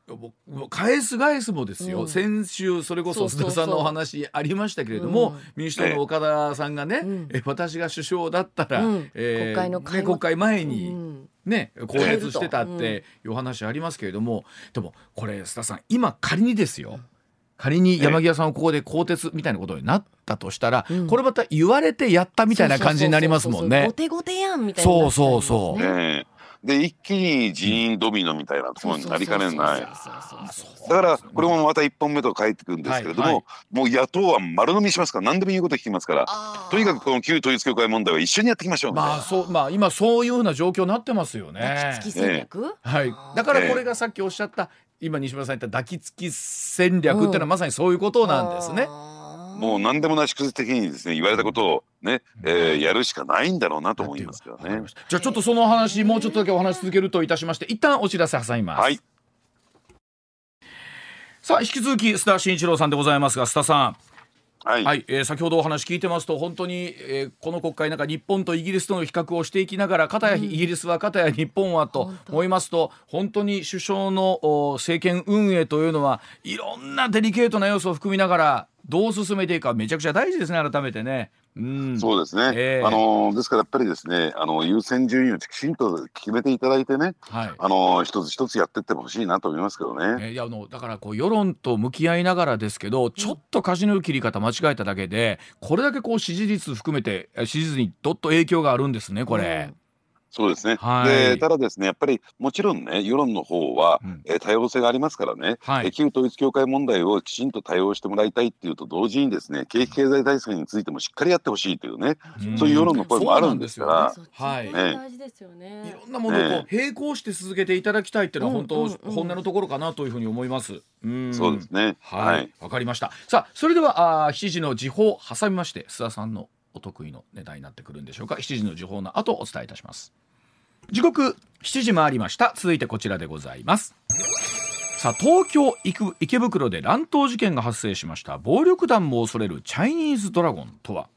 [SPEAKER 1] 返す返すもですよ、うん、先週それこそ須田さんのお話ありましたけれども、うん、民主党の岡田さんがね、うん、え私が首相だったら、うん、えー、国会のね、国会前に、ね更迭してたっていう話ありますけれども、でもこれ須田さん今仮にですよ仮に山際さんをここで更迭みたいなことになったとしたら、これまた言われてやったみたいな感じになりますもんね。
[SPEAKER 2] 後手後手やんみたいな、ね、
[SPEAKER 1] そうそうそう。
[SPEAKER 5] ねで一気に人員ドミノみたいなところになりかねないだからこれもまた1本目と書いてくるんですけれども、はいはい、もう野党は丸飲みしますから何でも言うこと聞きますからとにかくこの旧統一教会問題は一緒にやっていきましょう
[SPEAKER 1] まあそうまあ今そういうふうな状況になってますよね。
[SPEAKER 2] ね
[SPEAKER 1] はい、だからこれがさっきおっしゃった今西村さん言った抱きつき戦略っていうのはまさにそういうことなんですね。うん
[SPEAKER 5] もう何でもない祝日的にですね言われたことをね、えー、やるしかないんだろうなと思いますけどね。
[SPEAKER 1] じゃあちょっとその話もうちょっとだけお話し続けるといたしまして一旦お知らせ挟みます。はい。さあ引き続き須田慎一郎さんでございますが須田さん。はい、はい、えー、先ほどお話聞いてますと本当に、えー、この国会なんか日本とイギリスとの比較をしていきながら片やイギリスは片や日本はと思いますと、本当に首相の政権運営というのはいろんなデリケートな要素を含みながらどう進めていくかめちゃくちゃ大事ですね改めてね。
[SPEAKER 5] うん、そうですね、えー、あのですからやっぱりですねあの優先順位をきちんと決めていただいてね、はい、あの一つ一つやっていってほしいなと思いますけどね。
[SPEAKER 1] えー、いやあのだからこう世論と向き合いながらですけどちょっと舵の切り方間違えただけでこれだけこう支持率含めて支持率にどっと影響があるんですねこれ。うん
[SPEAKER 5] そうですね、はい、でただですねやっぱりもちろんね世論の方は、うん、えー、多様性がありますからね、はい、旧統一教会問題をきちんと対応してもらいたいっていうと同時にですね景気経済対策についてもしっかりやってほしいというね、うん、そういう世論の声もあるんですから、ね、
[SPEAKER 2] はい、ね、大事ですよね。
[SPEAKER 1] いろんなものをこう並行して続けていただきたいっていうのは本当、本音のところかなというふうに思います。
[SPEAKER 5] うん、そうですね。
[SPEAKER 1] はい。わ、かりました。さあそれではあ7時の時報挟みまして須田さんのお得意のネタになってくるんでしょうか。7時の時報の後お伝えいたします。時刻7時回りました。続いてこちらでございます。さあ東京池袋で乱闘事件が発生しました。暴力団も恐れるチャイニーズドラゴンとは。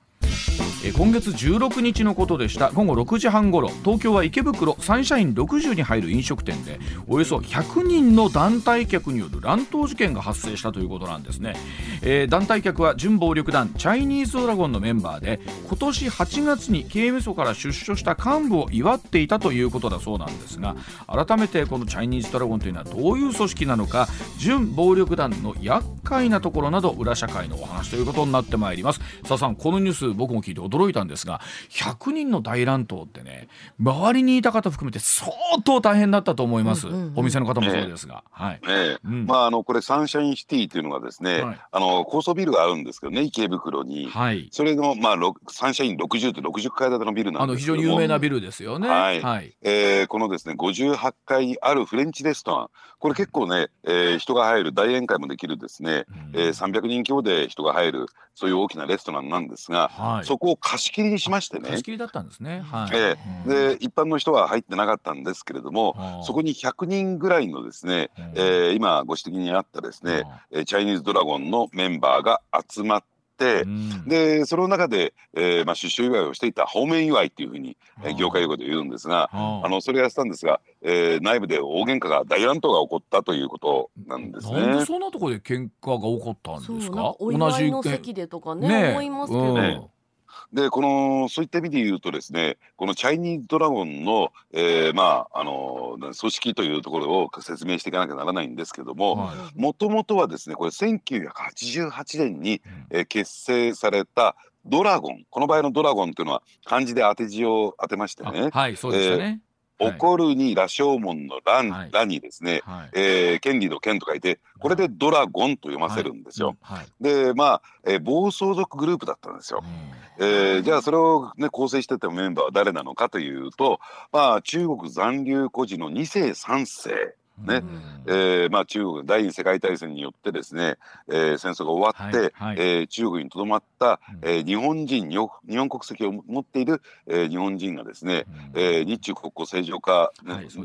[SPEAKER 1] 今月16日のことでした。午後6時半ごろ東京は池袋サンシャイン60に入る飲食店でおよそ100人の団体客による乱闘事件が発生したということなんですね、えー、団体客は準暴力団チャイニーズドラゴンのメンバーで今年8月に刑務所から出所した幹部を祝っていたということだそうなんですが改めてこのチャイニーズドラゴンというのはどういう組織なのか準暴力団の厄介なところなど裏社会のお話ということになってまいります。佐々さんこのニュース僕も聞いて驚いたんですが100人の大乱闘ってね周りにいた方含めて相当大変だったと思います、うんうんうん、お店の方もそうですが、
[SPEAKER 5] はい、え。うん、まああのこれサンシャインシティというのがですね、はい、あの高層ビルがあるんですけどね池袋に、はい、それのまあサンシャイン60って60階建てのビルなんですけど
[SPEAKER 1] あの非常に有名なビルですよね。
[SPEAKER 5] はい、はい、えー、このですね58階にあるフレンチレストランこれ結構ね、えー、人が入る大宴会もできるですね、うん、えー、300人強で人が入るそういう大きなレストランなんですが、はい、そこを貸し切りにしましてね。
[SPEAKER 1] 貸し切りだったんですね、はい。
[SPEAKER 5] えー、で一般の人は入ってなかったんですけれどもそこに100人ぐらいのですね、えー、今ご指摘にあったですねチャイニーズドラゴンのメンバーが集まって、うん、でその中で、えーまあ、出所祝いをしていた方面祝いっていうふうに、えー、業界用語で言うんですがあのそれやってたんですが、えー、内部で大喧嘩が大乱闘が起こったということなんですね。
[SPEAKER 1] なんでそんなところで喧嘩が起こったんですか？
[SPEAKER 2] 同じの席でとかねね思いますけど。うん
[SPEAKER 5] でこのそういった意味で言うとですねこのチャイニーズドラゴンの、えー、まああの組織というところを説明していかなきゃならないんですけどももともとはですねこれ1988年に、えー、結成されたドラゴンこの場合のドラゴンというのは漢字で当て字を当てましてね。
[SPEAKER 1] はいそうですね、
[SPEAKER 5] えー、怒るに羅生門の乱、はい、羅にですね、はい、えー、権利の権と書いてこれでドラゴンと読ませるんですよ。はい。はい、でまあ、えー、暴走族グループだったんですよ。えー、じゃあそれを、ね、構成してたメンバーは誰なのかというと、まあ、中国残留孤児の2世3世ね、えー、まあ、中国第二次世界大戦によってですね、えー、戦争が終わって、はい。はい、えー、中国にとどまった、えー、日本人日本国籍を持っている、えー、日本人がですね、うん、えー、日中国交正常化、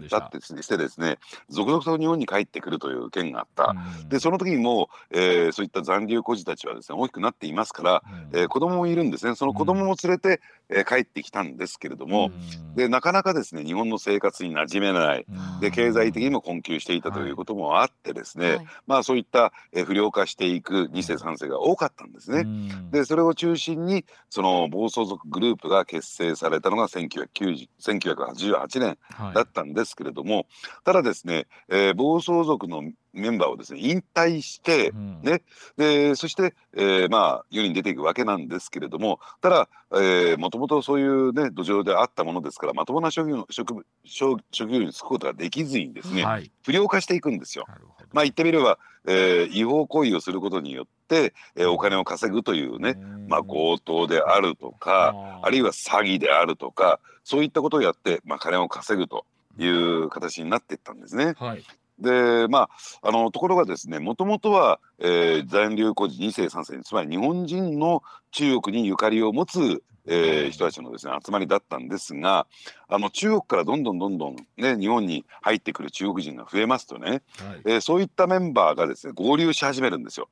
[SPEAKER 5] だってしてですね続々と日本に帰ってくるという件があった、うん、でその時にもう、えー、そういった残留孤児たちはですね大きくなっていますから、うん、えー、子供もいるんですね。その子供も連れて、えー、帰ってきたんですけれども、うん、でなかなかですね日本の生活に馴染めない、で経済的にも困窮していたということもあってですね、はい、まあそういった、えー、不良化していく2世3世が多かったんですね。でそれを中心にその暴走族グループが結成されたのが1988年だったんですけれども、はい、ただですね、えー、暴走族のメンバーをですね引退して、うん、ね。でそして、えー、まあ世に出ていくわけなんですけれどもただ、えー、もともとそういうね土壌であったものですからまともな職業職職職業に就くことができずにですね、はい、不良化していくんですよ。まあ言ってみれば、えー、違法行為をすることによって、えー、お金を稼ぐというね、まあ、強盗であるとかあるいは詐欺であるとかそういったことをやって、まあ、金を稼ぐという形になっていったんですね。はい、でまああのところがですねもともとは、えー、残留孤児2世3世つまり日本人の中国にゆかりを持つ、えー、人たちのですね集まりだったんですがあの中国からどんどんどんどん、ね、日本に入ってくる中国人が増えますとね、はい、えー、そういったメンバーがですね合流し始めるんですよ。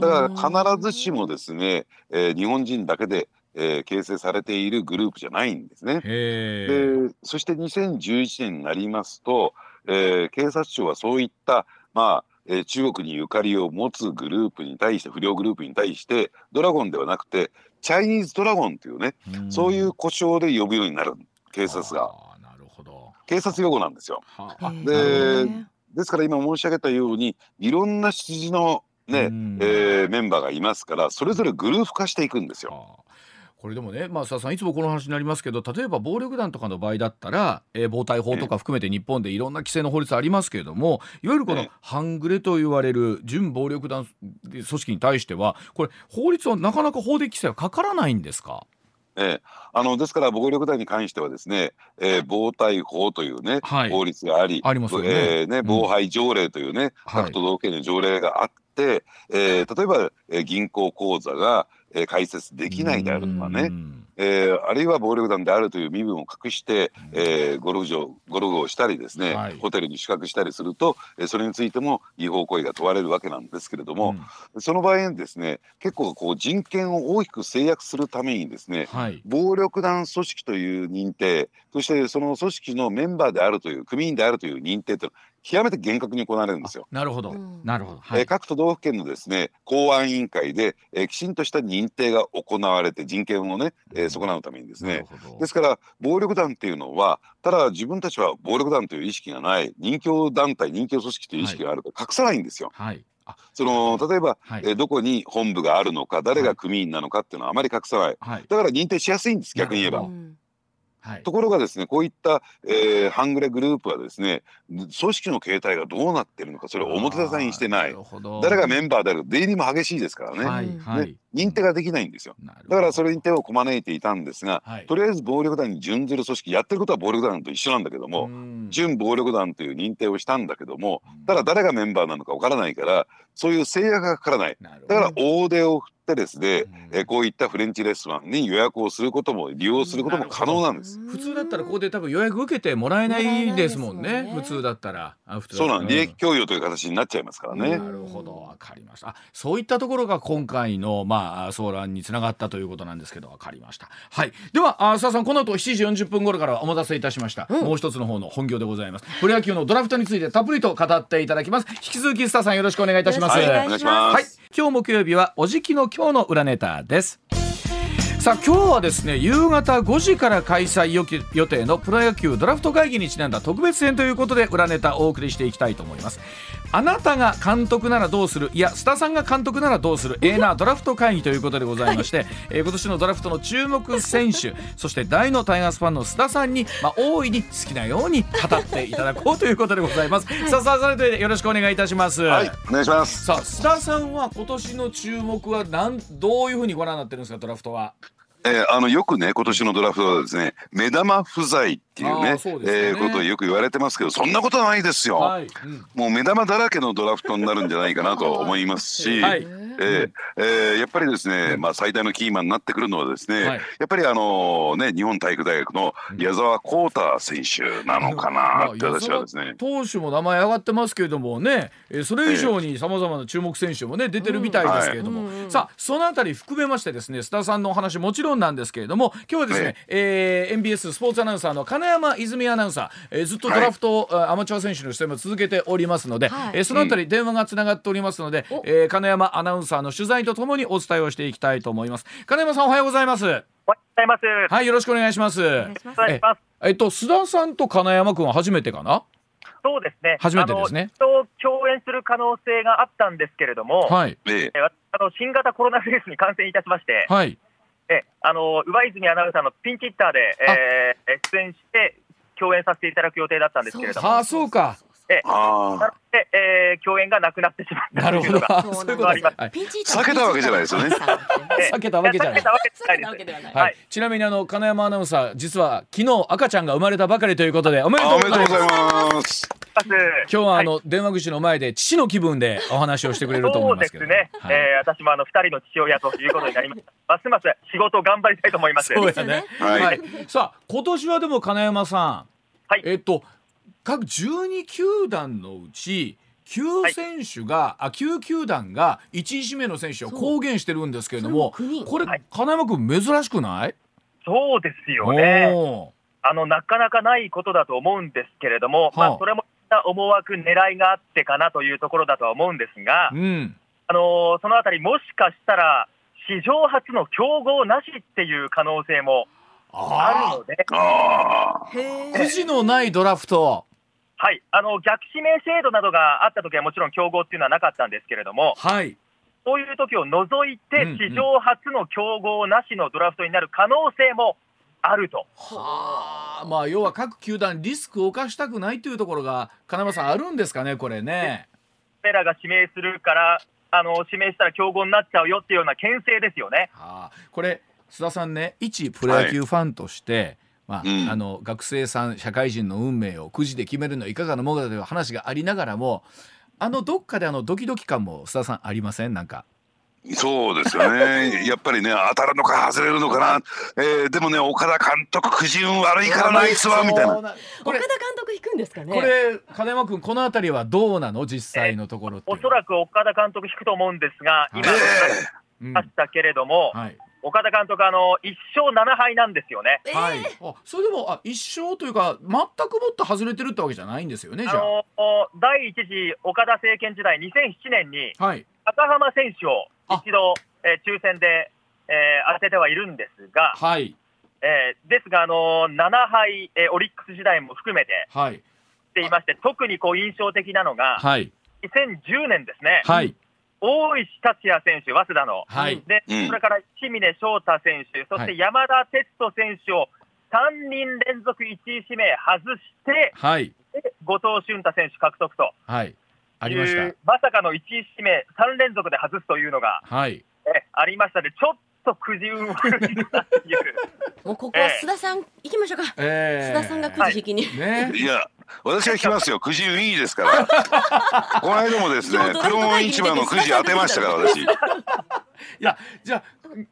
[SPEAKER 5] だから必ずしもですね、えー、日本人だけでえー、形成されているグループじゃないんですね。でそして2011年になりますと、えー、警察庁はそういった、まあえー、中国にゆかりを持つグループに対して不良グループに対してドラゴンではなくてチャイニーズドラゴンというね、うそういう呼称で呼ぶようになる警察が。なるほど警察用語なんですよ。でですから今申し上げたようにいろんな出自のね、えー、メンバーがいますからそれぞれグループ化していくんですよ。
[SPEAKER 1] これでもね、まあ、佐々さんいつもこの話になりますけど例えば暴力団とかの場合だったら、えー、暴対法とか含めて日本でいろんな規制の法律ありますけれどもいわゆるこの半グレと言われる準暴力団組織に対してはこれ法律はなかなか法的規制はかからないんですか？
[SPEAKER 5] ええ、あのですから暴力団に関してはですね、えー、暴対法というね、はい、法律があり
[SPEAKER 1] ありますね,、
[SPEAKER 5] えーね、防犯条例というね、うん、各都道府県の条例があって、えー、例えば、えー、銀行口座が、えー、開設できないであるとかね、えー、あるいは暴力団であるという身分を隠して、えー、ゴルフ場ゴルフをしたりですね、はい、ホテルに宿泊したりすると、えー、それについても違法行為が問われるわけなんですけれども、うん、その場合にですね結構こう人権を大きく制約するためにですね、はい、暴力団組織という認定そしてその組織のメンバーであるという組員であるという認定というのは極めて厳格に行われるんですよ。
[SPEAKER 1] なるほど、なるほど、
[SPEAKER 5] はい、えー、各都道府県のですね公安委員会で、えー、きちんとした認定が行われて人権をね、えー、損なうためにですね。ですから暴力団っていうのはただ自分たちは暴力団という意識がない人教団体人教組織という意識があると隠さないんですよ。はい。その例えば、はい、えどこに本部があるのか誰が組員なのかっていうのはあまり隠さない、はい、だから認定しやすいんです逆に言えば。はい、ところがですねこういった、えー、半グレグループはですね組織の形態がどうなってるのかそれを表沙汰にしてない。誰がメンバーである出入りも激しいですからね。はいはい、認定ができないんですよ。だからそれに手をこまねいていたんですが、はい、とりあえず暴力団に準ずる組織やってることは暴力団と一緒なんだけども準暴力団という認定をしたんだけどもただ誰がメンバーなのかわからないからそういう制約がかからないだから大手を振ってですね、うん、えこういったフレンチレストランに予約をすることも利用することも可能なんです。
[SPEAKER 1] 普通だったらここで多分予約受けてもらえないですもんね。普通だったら。
[SPEAKER 5] そうなん利益供与という形になっちゃいますからね。
[SPEAKER 1] なるほどわかりました。そういったところが今回のまあ騒乱につながったということなんですけどわかりました。はい。ではあささんこの後7時40分頃からお待たせいたしました、うん、もう一つの方の本業でございます。プロ野球のドラフトについてたっぷりと語っていただきます。引き続きスタさんよろしくお願いいたします。
[SPEAKER 5] はい、お願いします。はい。
[SPEAKER 1] 今日木曜日はおじきの今日の裏ネタですさあ今日はですね夕方5時から開催予定のプロ野球ドラフト会議にちなんだ特別編ということで裏ネタをお送りしていきたいと思いますあなたが監督ならどうする？いや須田さんが監督ならどうする？ええなドラフト会議ということでございまして、はい、えー、今年のドラフトの注目選手 そして大のタイガースファンの須田さんに、まあ、大いに好きなように語っていただこうということでございます、はい、さあさあそれでよろしくお願いいたします。
[SPEAKER 5] はいお願いします。
[SPEAKER 1] さあ須田さんは今年の注目はなんどういうふうにご覧になってるんですかドラフトは？
[SPEAKER 5] えー、あのよくね今年のドラフトはですね目玉不在っていうねね、えー、ことをよく言われてますけどそんなことはないですよ、はい。うん、もう目玉だらけのドラフトになるんじゃないかなと思いますし、はい、えー、えー、やっぱりですね、まあ、最大のキーマンになってくるのはですね、はい、やっぱりあのね日本体育大学の矢沢浩太選手なのかなって私はですね、
[SPEAKER 1] 投手も名前上がってますけれどもねそれ以上にさまざまな注目選手もね出てるみたいですけれども、さあそのあたり含めましてですね須田さんのお話もちろんなんですけれども今日はですね、ええ。ー、MBS スポーツアナウンサーの金山泉アナウンサー、えー、ずっとドラフト、はい、アマチュア選手の出演も続けておりますので、はい、えー、そのあたり電話がつながっておりますので、うん、えー、金山アナウンサーの取材とともにお伝えをしていきたいと思います。金山さんおはようございます。おはよう
[SPEAKER 3] ございます。
[SPEAKER 1] はいよろしくお願いします。
[SPEAKER 3] え
[SPEAKER 1] えっと須田さんと金山君は初めてかな？
[SPEAKER 3] そうですね。
[SPEAKER 1] 初めてですね。
[SPEAKER 3] と共演する可能性があったんですけれども、
[SPEAKER 1] はい。
[SPEAKER 3] えー、あの新型コロナウイルスに感染いたしまして、
[SPEAKER 1] はい。
[SPEAKER 3] えあの上泉アナウンサーのピンチヒッターで、えー、出演して共演させていただく予定だったんですけれども、
[SPEAKER 1] あそうか。
[SPEAKER 3] えあで、えー、共演がなくなってしまったというのがそういうことあります。
[SPEAKER 5] 避けたわけじゃないですよね。
[SPEAKER 1] 避けたわけじゃない。はい。ちなみにあの金山アナウンサー実は昨日赤ちゃんが生まれたばかりということでおめでとうございます。今日はあの、電話口の前で父の気分でお話をしてくれると思いますけど。
[SPEAKER 3] そうですね。え私もあの二人の父親ということになりました。ますます仕事頑張りたいと思います。
[SPEAKER 1] そうですね。はい。さあ今年はでも金山さん、はい。えっと。各12球団のうち9選手が、はい、あ9球団が1位指名の選手を公言してるんですけれどもこれ、はい、金山君珍しくない？
[SPEAKER 3] そうですよねあのなかなかないことだと思うんですけれども、まあ、それも思惑狙いがあってかなというところだとは思うんですが、うん、あのそのあたりもしかしたら史上初の競合なしっていう可能性もあるので
[SPEAKER 1] くじのないドラフト。
[SPEAKER 3] はい、あの逆指名制度などがあったときは、もちろん競合っていうのはなかったんですけれども、
[SPEAKER 1] はい、
[SPEAKER 3] そういう時を除いて、史上初の競合なしのドラフトになる可能性もあると。
[SPEAKER 1] はあ、まあ、要は各球団、リスクを冒したくないというところが、金間さん、あるんですかね、これね。
[SPEAKER 3] 彼らが指名するからあの、指名したら競合になっちゃうよっていうような牽制ですよね。
[SPEAKER 1] はあ、これ須田さんね一プロ野球ファンとして、はいまあ、うん、あの学生さん社会人の運命をくじで決めるのはいかがなものだという話がありながらもあのどっかであのドキドキ感も須田さんありません？なんか。
[SPEAKER 5] そうですよね。やっぱりね、当たるのか外れるのかな。えー、でもね、岡田監督、くじ運悪いからナイスはみたいな。岡田監
[SPEAKER 2] 督引くんですかね？
[SPEAKER 1] これ、金山君、このあたりはどうなの、実際のところ
[SPEAKER 3] おそらく岡田監督引くと思うんですが、今、えー、ましたけれども、はい、岡田監督、あの1勝7敗なんですよね。
[SPEAKER 1] はい、あそれでもあ1勝というか、全くもって外れてるってわけじゃないんですよね、じゃあ。あの
[SPEAKER 3] 第一次岡田政権時代、2007年に、はい、高浜選手を一度、えー、抽選で、えー、当ててはいるんですが、はい。えー、ですが、あのー、7敗、えー、オリックス時代も含めて、はい、していまして、特にこう印象的なのが、はい、2010年ですね。はい。大石達也選手、早稲田の、はい、で、それから清峰翔太選手、そして山田哲人選手を3人連続1位指名外して、はい、後藤俊太選手獲得と、はい、ありましたまさかの1位指名、3連続で外すというのが、はい、えありましたので、ちょっとくじ運悪いなっていう。
[SPEAKER 2] もうここは須田さん、行きましょうか。須田さんがくじ引きに。
[SPEAKER 5] ね、いや、私は来ますよ。くじ運いいですから。この間もですね、黒門市場のくじ当てましたから、私。い
[SPEAKER 1] や、じゃあ、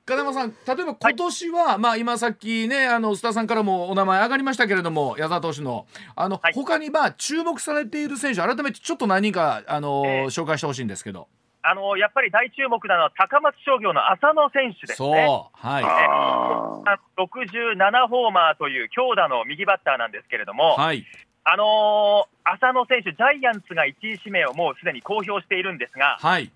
[SPEAKER 1] 金山さん、例えば今年は、はい、まあ今さっきね、あの須田さんからもお名前上がりましたけれども、矢沢投手の、あの、はい、他にまあ注目されている選手、改めてちょっと何人かあの、えー、紹介してほしいんですけど。
[SPEAKER 3] あのやっぱり大注目なのは高松商業の浅野選手ですね。はい。えー、67ホーマーという強打の右バッターなんですけれども、はい。あのー、浅野選手、ジャイアンツが1位指名をもうすでに公表しているんですが、はい。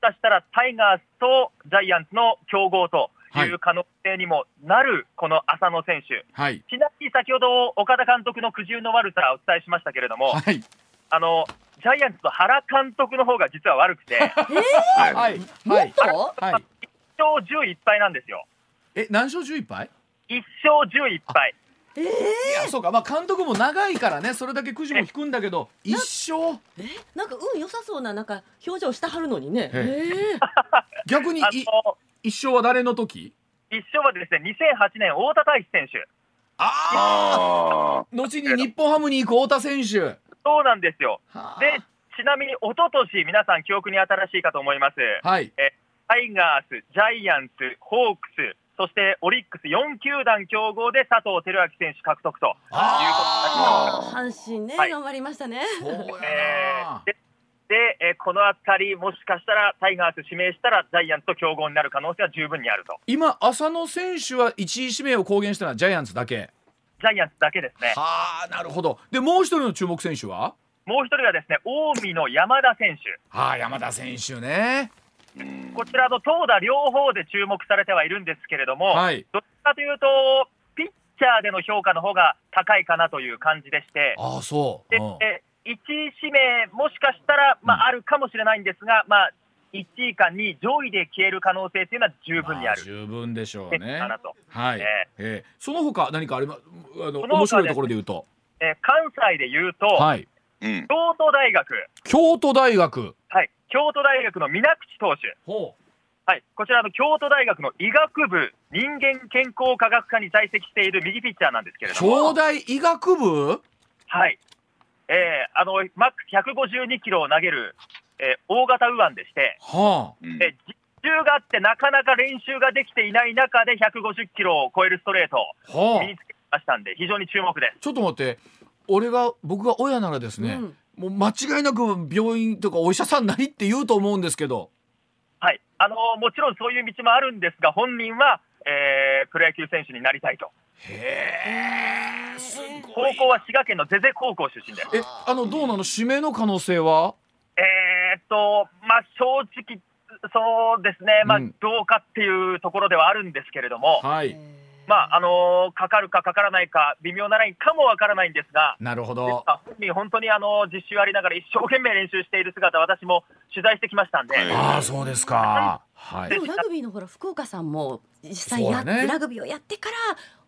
[SPEAKER 3] したしたらタイガースとジャイアンツの競合という可能性にもなる、この浅野選手、はい、ちなみに先ほど岡田監督の苦渋の悪さをお伝えしましたけれども、はい、あのジャイアンツと原監督の方が実は悪くて、
[SPEAKER 2] はい、はい、1勝
[SPEAKER 3] 11敗なんですよ。
[SPEAKER 1] え、何勝11敗
[SPEAKER 3] ?1 勝11敗。
[SPEAKER 1] えー、いやそうか。まあ監督も長いからねそれだけくじも引くんだけど一生？
[SPEAKER 2] えなんか運良さそうななんか表情してはるのにね、え
[SPEAKER 1] ー、逆にい一生は誰の時？
[SPEAKER 3] 一生はですね2008年太田大志選手。
[SPEAKER 1] ああ後に日本ハムに行く太田選手。
[SPEAKER 3] そうなんですよ。で、ちなみに一昨年皆さん記憶に新しいかと思います。はい。え、タイガース、ジャイアンツ、ホークス、そしてオリックス4球団競合で佐藤輝明選手獲得ということ。
[SPEAKER 2] 阪神ね、はい、頑張りましたね。
[SPEAKER 3] えー、でで、えこのあたり、もしかしたらタイガース指名したら、ジャイアンツと競合になる可能性は十分にあると
[SPEAKER 1] 今、浅野選手は1位指名を公言したのはジャイアンツだけ。
[SPEAKER 3] ジャイアンツだけですね。
[SPEAKER 1] はあ、なるほど。で、もう一人の注目選手は？
[SPEAKER 3] もう一人はですね、近江の山田選手。
[SPEAKER 1] はあ、山田選手ね。
[SPEAKER 3] こちらの投打両方で注目されてはいるんですけれども、はい、どっちかというと、ピッチャーでの評価の方が高いかなという感じでして、
[SPEAKER 1] あそう、
[SPEAKER 3] で、うん、1位指名、もしかしたら、まあ、あるかもしれないんですが、まあ、1位か2位、上位で消える可能性というのは十分にある。
[SPEAKER 1] 十分でしょうね。はい。えー、えー、その他何かありま、あの、面白いところで言うと。
[SPEAKER 3] えー、関西で言うと、はい。京都大学。
[SPEAKER 1] 京都大学。
[SPEAKER 3] はい。京都大学の水口投手。はい、こちらの京都大学の医学部人間健康科学科に在籍している右ピッチャーなんですけれど
[SPEAKER 1] も。京大医学部？
[SPEAKER 3] はい。えー、あの、マックス152キロを投げるえー、大型右腕でして、はあ、え実習があってなかなか練習ができていない中で150キロを超えるストレートを身につけましたんで、非常に注目です。
[SPEAKER 1] ちょっと待って、俺が、僕が親ならですね、うん、もう間違いなく病院とかお医者さんなりって言うと思うんですけど。
[SPEAKER 3] はい。あのー、もちろんそういう道もあるんですが、本人は、えー、プロ野球選手になりたいと。へえ。高校は滋賀県のゼゼ高校出身です。
[SPEAKER 1] え、あの、どうなの？指名の可能性は？
[SPEAKER 3] えー、っと、まあ、正直、そうですね、まあ、どうかっていうところではあるんですけれども、はい。まああのー、かかるかかからないか、微妙なラインかもわからないんですが、
[SPEAKER 1] なるほど。
[SPEAKER 3] 本人、本当にあの実習ありながら一生懸命練習している姿、私も取材してきましたんで、
[SPEAKER 1] ああ、そうですか、
[SPEAKER 2] はい、でもラグビーのほら福岡さんも実際やって、ね、ラグビーをやってから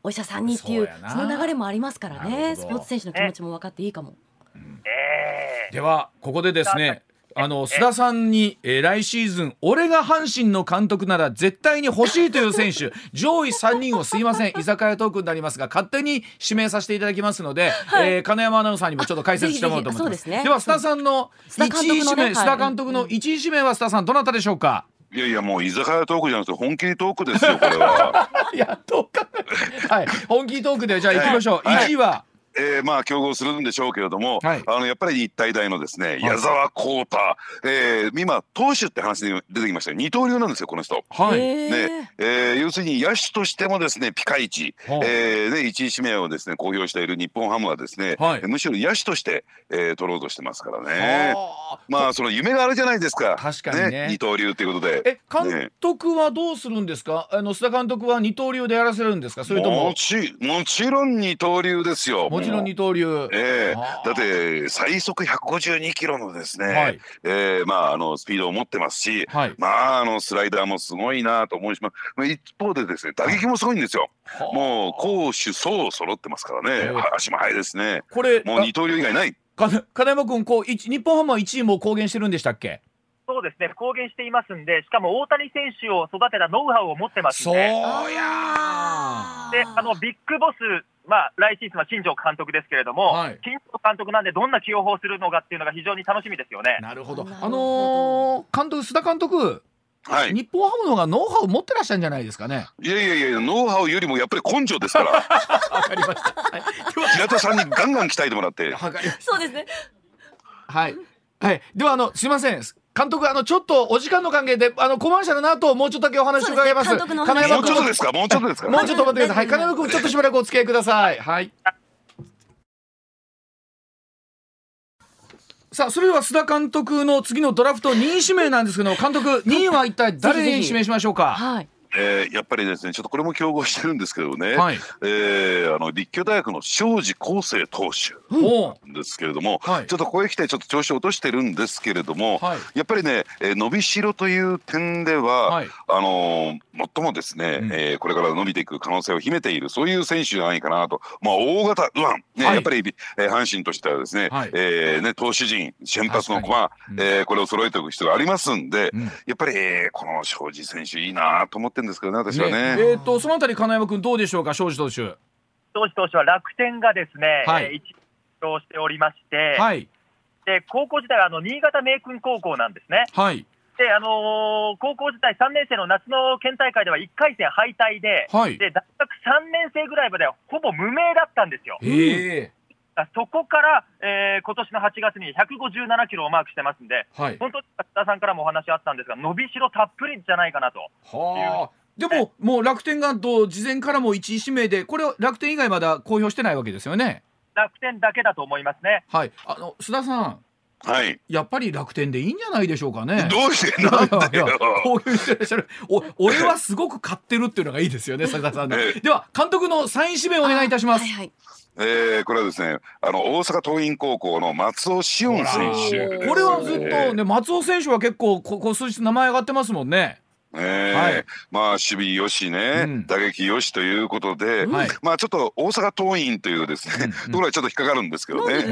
[SPEAKER 2] お医者さんにっていうその流れもありますからね、スポーツ選手の気持ちも分かっていいかも。
[SPEAKER 1] えー、ではここでですねあの須田さんに、えー、来シーズン俺が阪神の監督なら絶対に欲しいという選手。上位3人をすいません。居酒屋トークになりますが勝手に指名させていただきますので、はい、えー、金山アナウンサーにもちょっと解説してもらおうと思います。で、ね,、は須田さんの1位指名、須田監督の1位指名は須田さんどなたでしょうか、
[SPEAKER 5] いやいやもう居酒屋トークじゃなくて本気トークですよこれは。
[SPEAKER 1] やっとか。はい。本気トークでじゃあ行きましょう。はい、1位は。
[SPEAKER 5] えー、まあ競合するんでしょうけれども、はい、あのやっぱり日体大のですね、矢沢浩太、えー、今投手って話に出てきました二刀流なんですよこの人。はい。ね、えー、要するに野手としてもですねピカイチ、はあ、えー、ね一位指名をですね公表している日本ハムはですね、はい、むしろ野手として、えー、取ろうとしてますからね。はあ、まあその夢があるじゃないですか。
[SPEAKER 1] 確かにね、ね、
[SPEAKER 5] 二刀流ということで。
[SPEAKER 1] え監督はどうするんですか？あの須田監督は二刀流でやらせるんですか？それとも。
[SPEAKER 5] もちもちろん二刀流ですよ。
[SPEAKER 1] もちろん二刀流。
[SPEAKER 5] ええ。ー、だって最速152キロのですね、はい、えー、まああのスピードを持ってますし、はい、まああのスライダーもすごいなと思いまあ、一方でですね打撃もすごいんですよ。もう攻守走揃ってますからね、足も速いですね。これもう二刀流以外ない。
[SPEAKER 1] 金山君こう日本ハムは1位も公言してるんでしたっけ？
[SPEAKER 3] そうですね、公言していますんで、しかも大谷選手を育てたノウハウを持ってますんで、
[SPEAKER 1] そう
[SPEAKER 3] やであのビッグボス、まあ、来シーズンは新庄監督ですけれども、はい、新庄監督なんで、どんな起用法をするのかっていうのが非常に楽しみですよね。
[SPEAKER 1] なるほど、あのー、監督、須田監督、はい、日本ハムの方がノウハウ持ってらっしゃるんじゃないですかね。
[SPEAKER 5] いやいやいや、ノウハウよりもやっぱり根性ですから。
[SPEAKER 1] わかりました。はい、
[SPEAKER 5] 平田さんにガンガン鍛えてもらって。
[SPEAKER 2] そうですね。
[SPEAKER 1] はい。はい、ではあのすみません監督あのちょっとお時間の関係であのコマーシャルの後もうちょっとだけお話伺います。
[SPEAKER 5] すね、もうちょっとですか？もうちょっとですか？
[SPEAKER 1] もうちょっと待ってください。はい金山君ちょっとしばらくお付き合いください。はい。さあそれでは須田監督の次のドラフト2位指名なんですけど監督2位は一体誰に指名しましょうか？
[SPEAKER 2] はい。
[SPEAKER 5] えー、やっぱりですねちょっとこれも競合してるんですけどね、はい、えー、あの立教大学の庄司康生投手ですけれども、はい、ちょっとここへ来てちょっと調子を落としてるんですけれども、はい、やっぱりね、えー、伸びしろという点では、はい、あのー、最もですね、うん、えー、これから伸びていく可能性を秘めているそういう選手じゃないかなと、まあ、大型右腕、ねやっぱり、えー、阪神としてはですね,、はい。えーね、投手陣先発の駒、うん、えー、これを揃えておく必要がありますんで、うん、やっぱり、えー、この庄司選手いいなと思ってるんですけどね私はね。ね
[SPEAKER 1] えっ、ー、とそのあたり金山君どうでしょうか庄司投手。
[SPEAKER 3] 庄司投手は楽天がですね、はい、一勝しておりまして、はい、で高校時代はあの新潟明君高校なんですね。
[SPEAKER 1] はい、
[SPEAKER 3] であのー、高校時代3年生の夏の県大会では1回戦敗退で、はい、で大学3年生ぐらいまではほぼ無名だったんですよ。
[SPEAKER 1] えー
[SPEAKER 3] そこから、えー、今年の8月に157キロをマークしてますんで、はい、本当に田さんからもお話あったんですが、伸びしろたっぷりじゃないかなと
[SPEAKER 1] はあ、でも、もう楽天がと事前からも1位指名で、これは楽天以外まだ公表してないわけですよね？
[SPEAKER 3] 楽天だけだと思いますね。
[SPEAKER 1] はい、あの須田さん。
[SPEAKER 5] はい。
[SPEAKER 1] やっぱり楽天でいいんじゃないでしょうかね。
[SPEAKER 5] どうしてなんでよ。
[SPEAKER 1] こういうしてらっしゃる。お、俺はすごく買ってるっていうのがいいですよね、佐田さんで。では、監督のサイン指名お願いいたします。はいはい。
[SPEAKER 5] えー、これはですねあの大阪桐蔭高校の松尾志音選手
[SPEAKER 1] これはずっとね松尾選手は結構ここ数日名前上がってますもんね。
[SPEAKER 5] え。ー、はい、まあ守備よしね、うん、打撃よしということで、まあちょっと大阪桐蔭というですね、うんうん、ところはちょっと引っかかるんですけどね。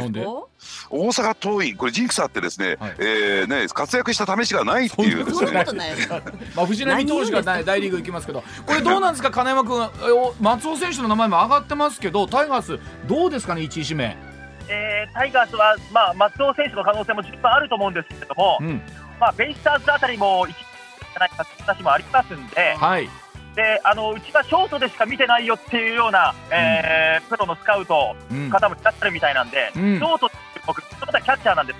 [SPEAKER 5] 大阪桐蔭これジンクスあってですね、はい、えー、ね活躍した試しがないっていうですね。
[SPEAKER 1] まあ藤浪投手が大リーグ行きますけど、これどうなんですか？金山君、松尾選手の名前も上がってますけど、タイガースどうですかね？一位指名。
[SPEAKER 3] えー、タイガースはまあ松尾選手の可能性も十分あると思うんですけれども、うん、まあベイスターズあたりも一じゃないかって話もありますんで、はい、であのうちはショートでしか見てないよっていうような、えー、プロのスカウト方もいらっしゃるみたいなんで、うん、ショートって僕、その方キャッチャーなんです。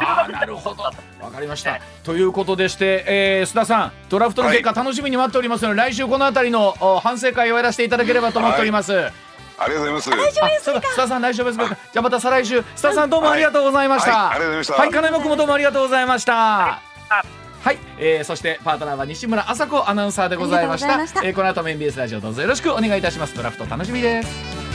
[SPEAKER 1] あなるほどわかりました、ということでして、えー、須田さんドラフトの結果、楽しみに待っておりますので、来週この辺りの反省会をやらせていただければと思っております。はい
[SPEAKER 5] ありがとうござい
[SPEAKER 2] ます。大丈夫
[SPEAKER 1] 須田さん大丈夫ですか？じゃあまた再来週。須田さんどうもありがとうございました。
[SPEAKER 5] はい、ありがとうございました。
[SPEAKER 1] はい、金山君もどうもありがとうございました。はいはい、えー、そしてパートナーは西村麻子アナウンサーでございました。ました、えー、この後も MBS ラジオどうぞよろしくお願いいたします。ドラフト楽しみです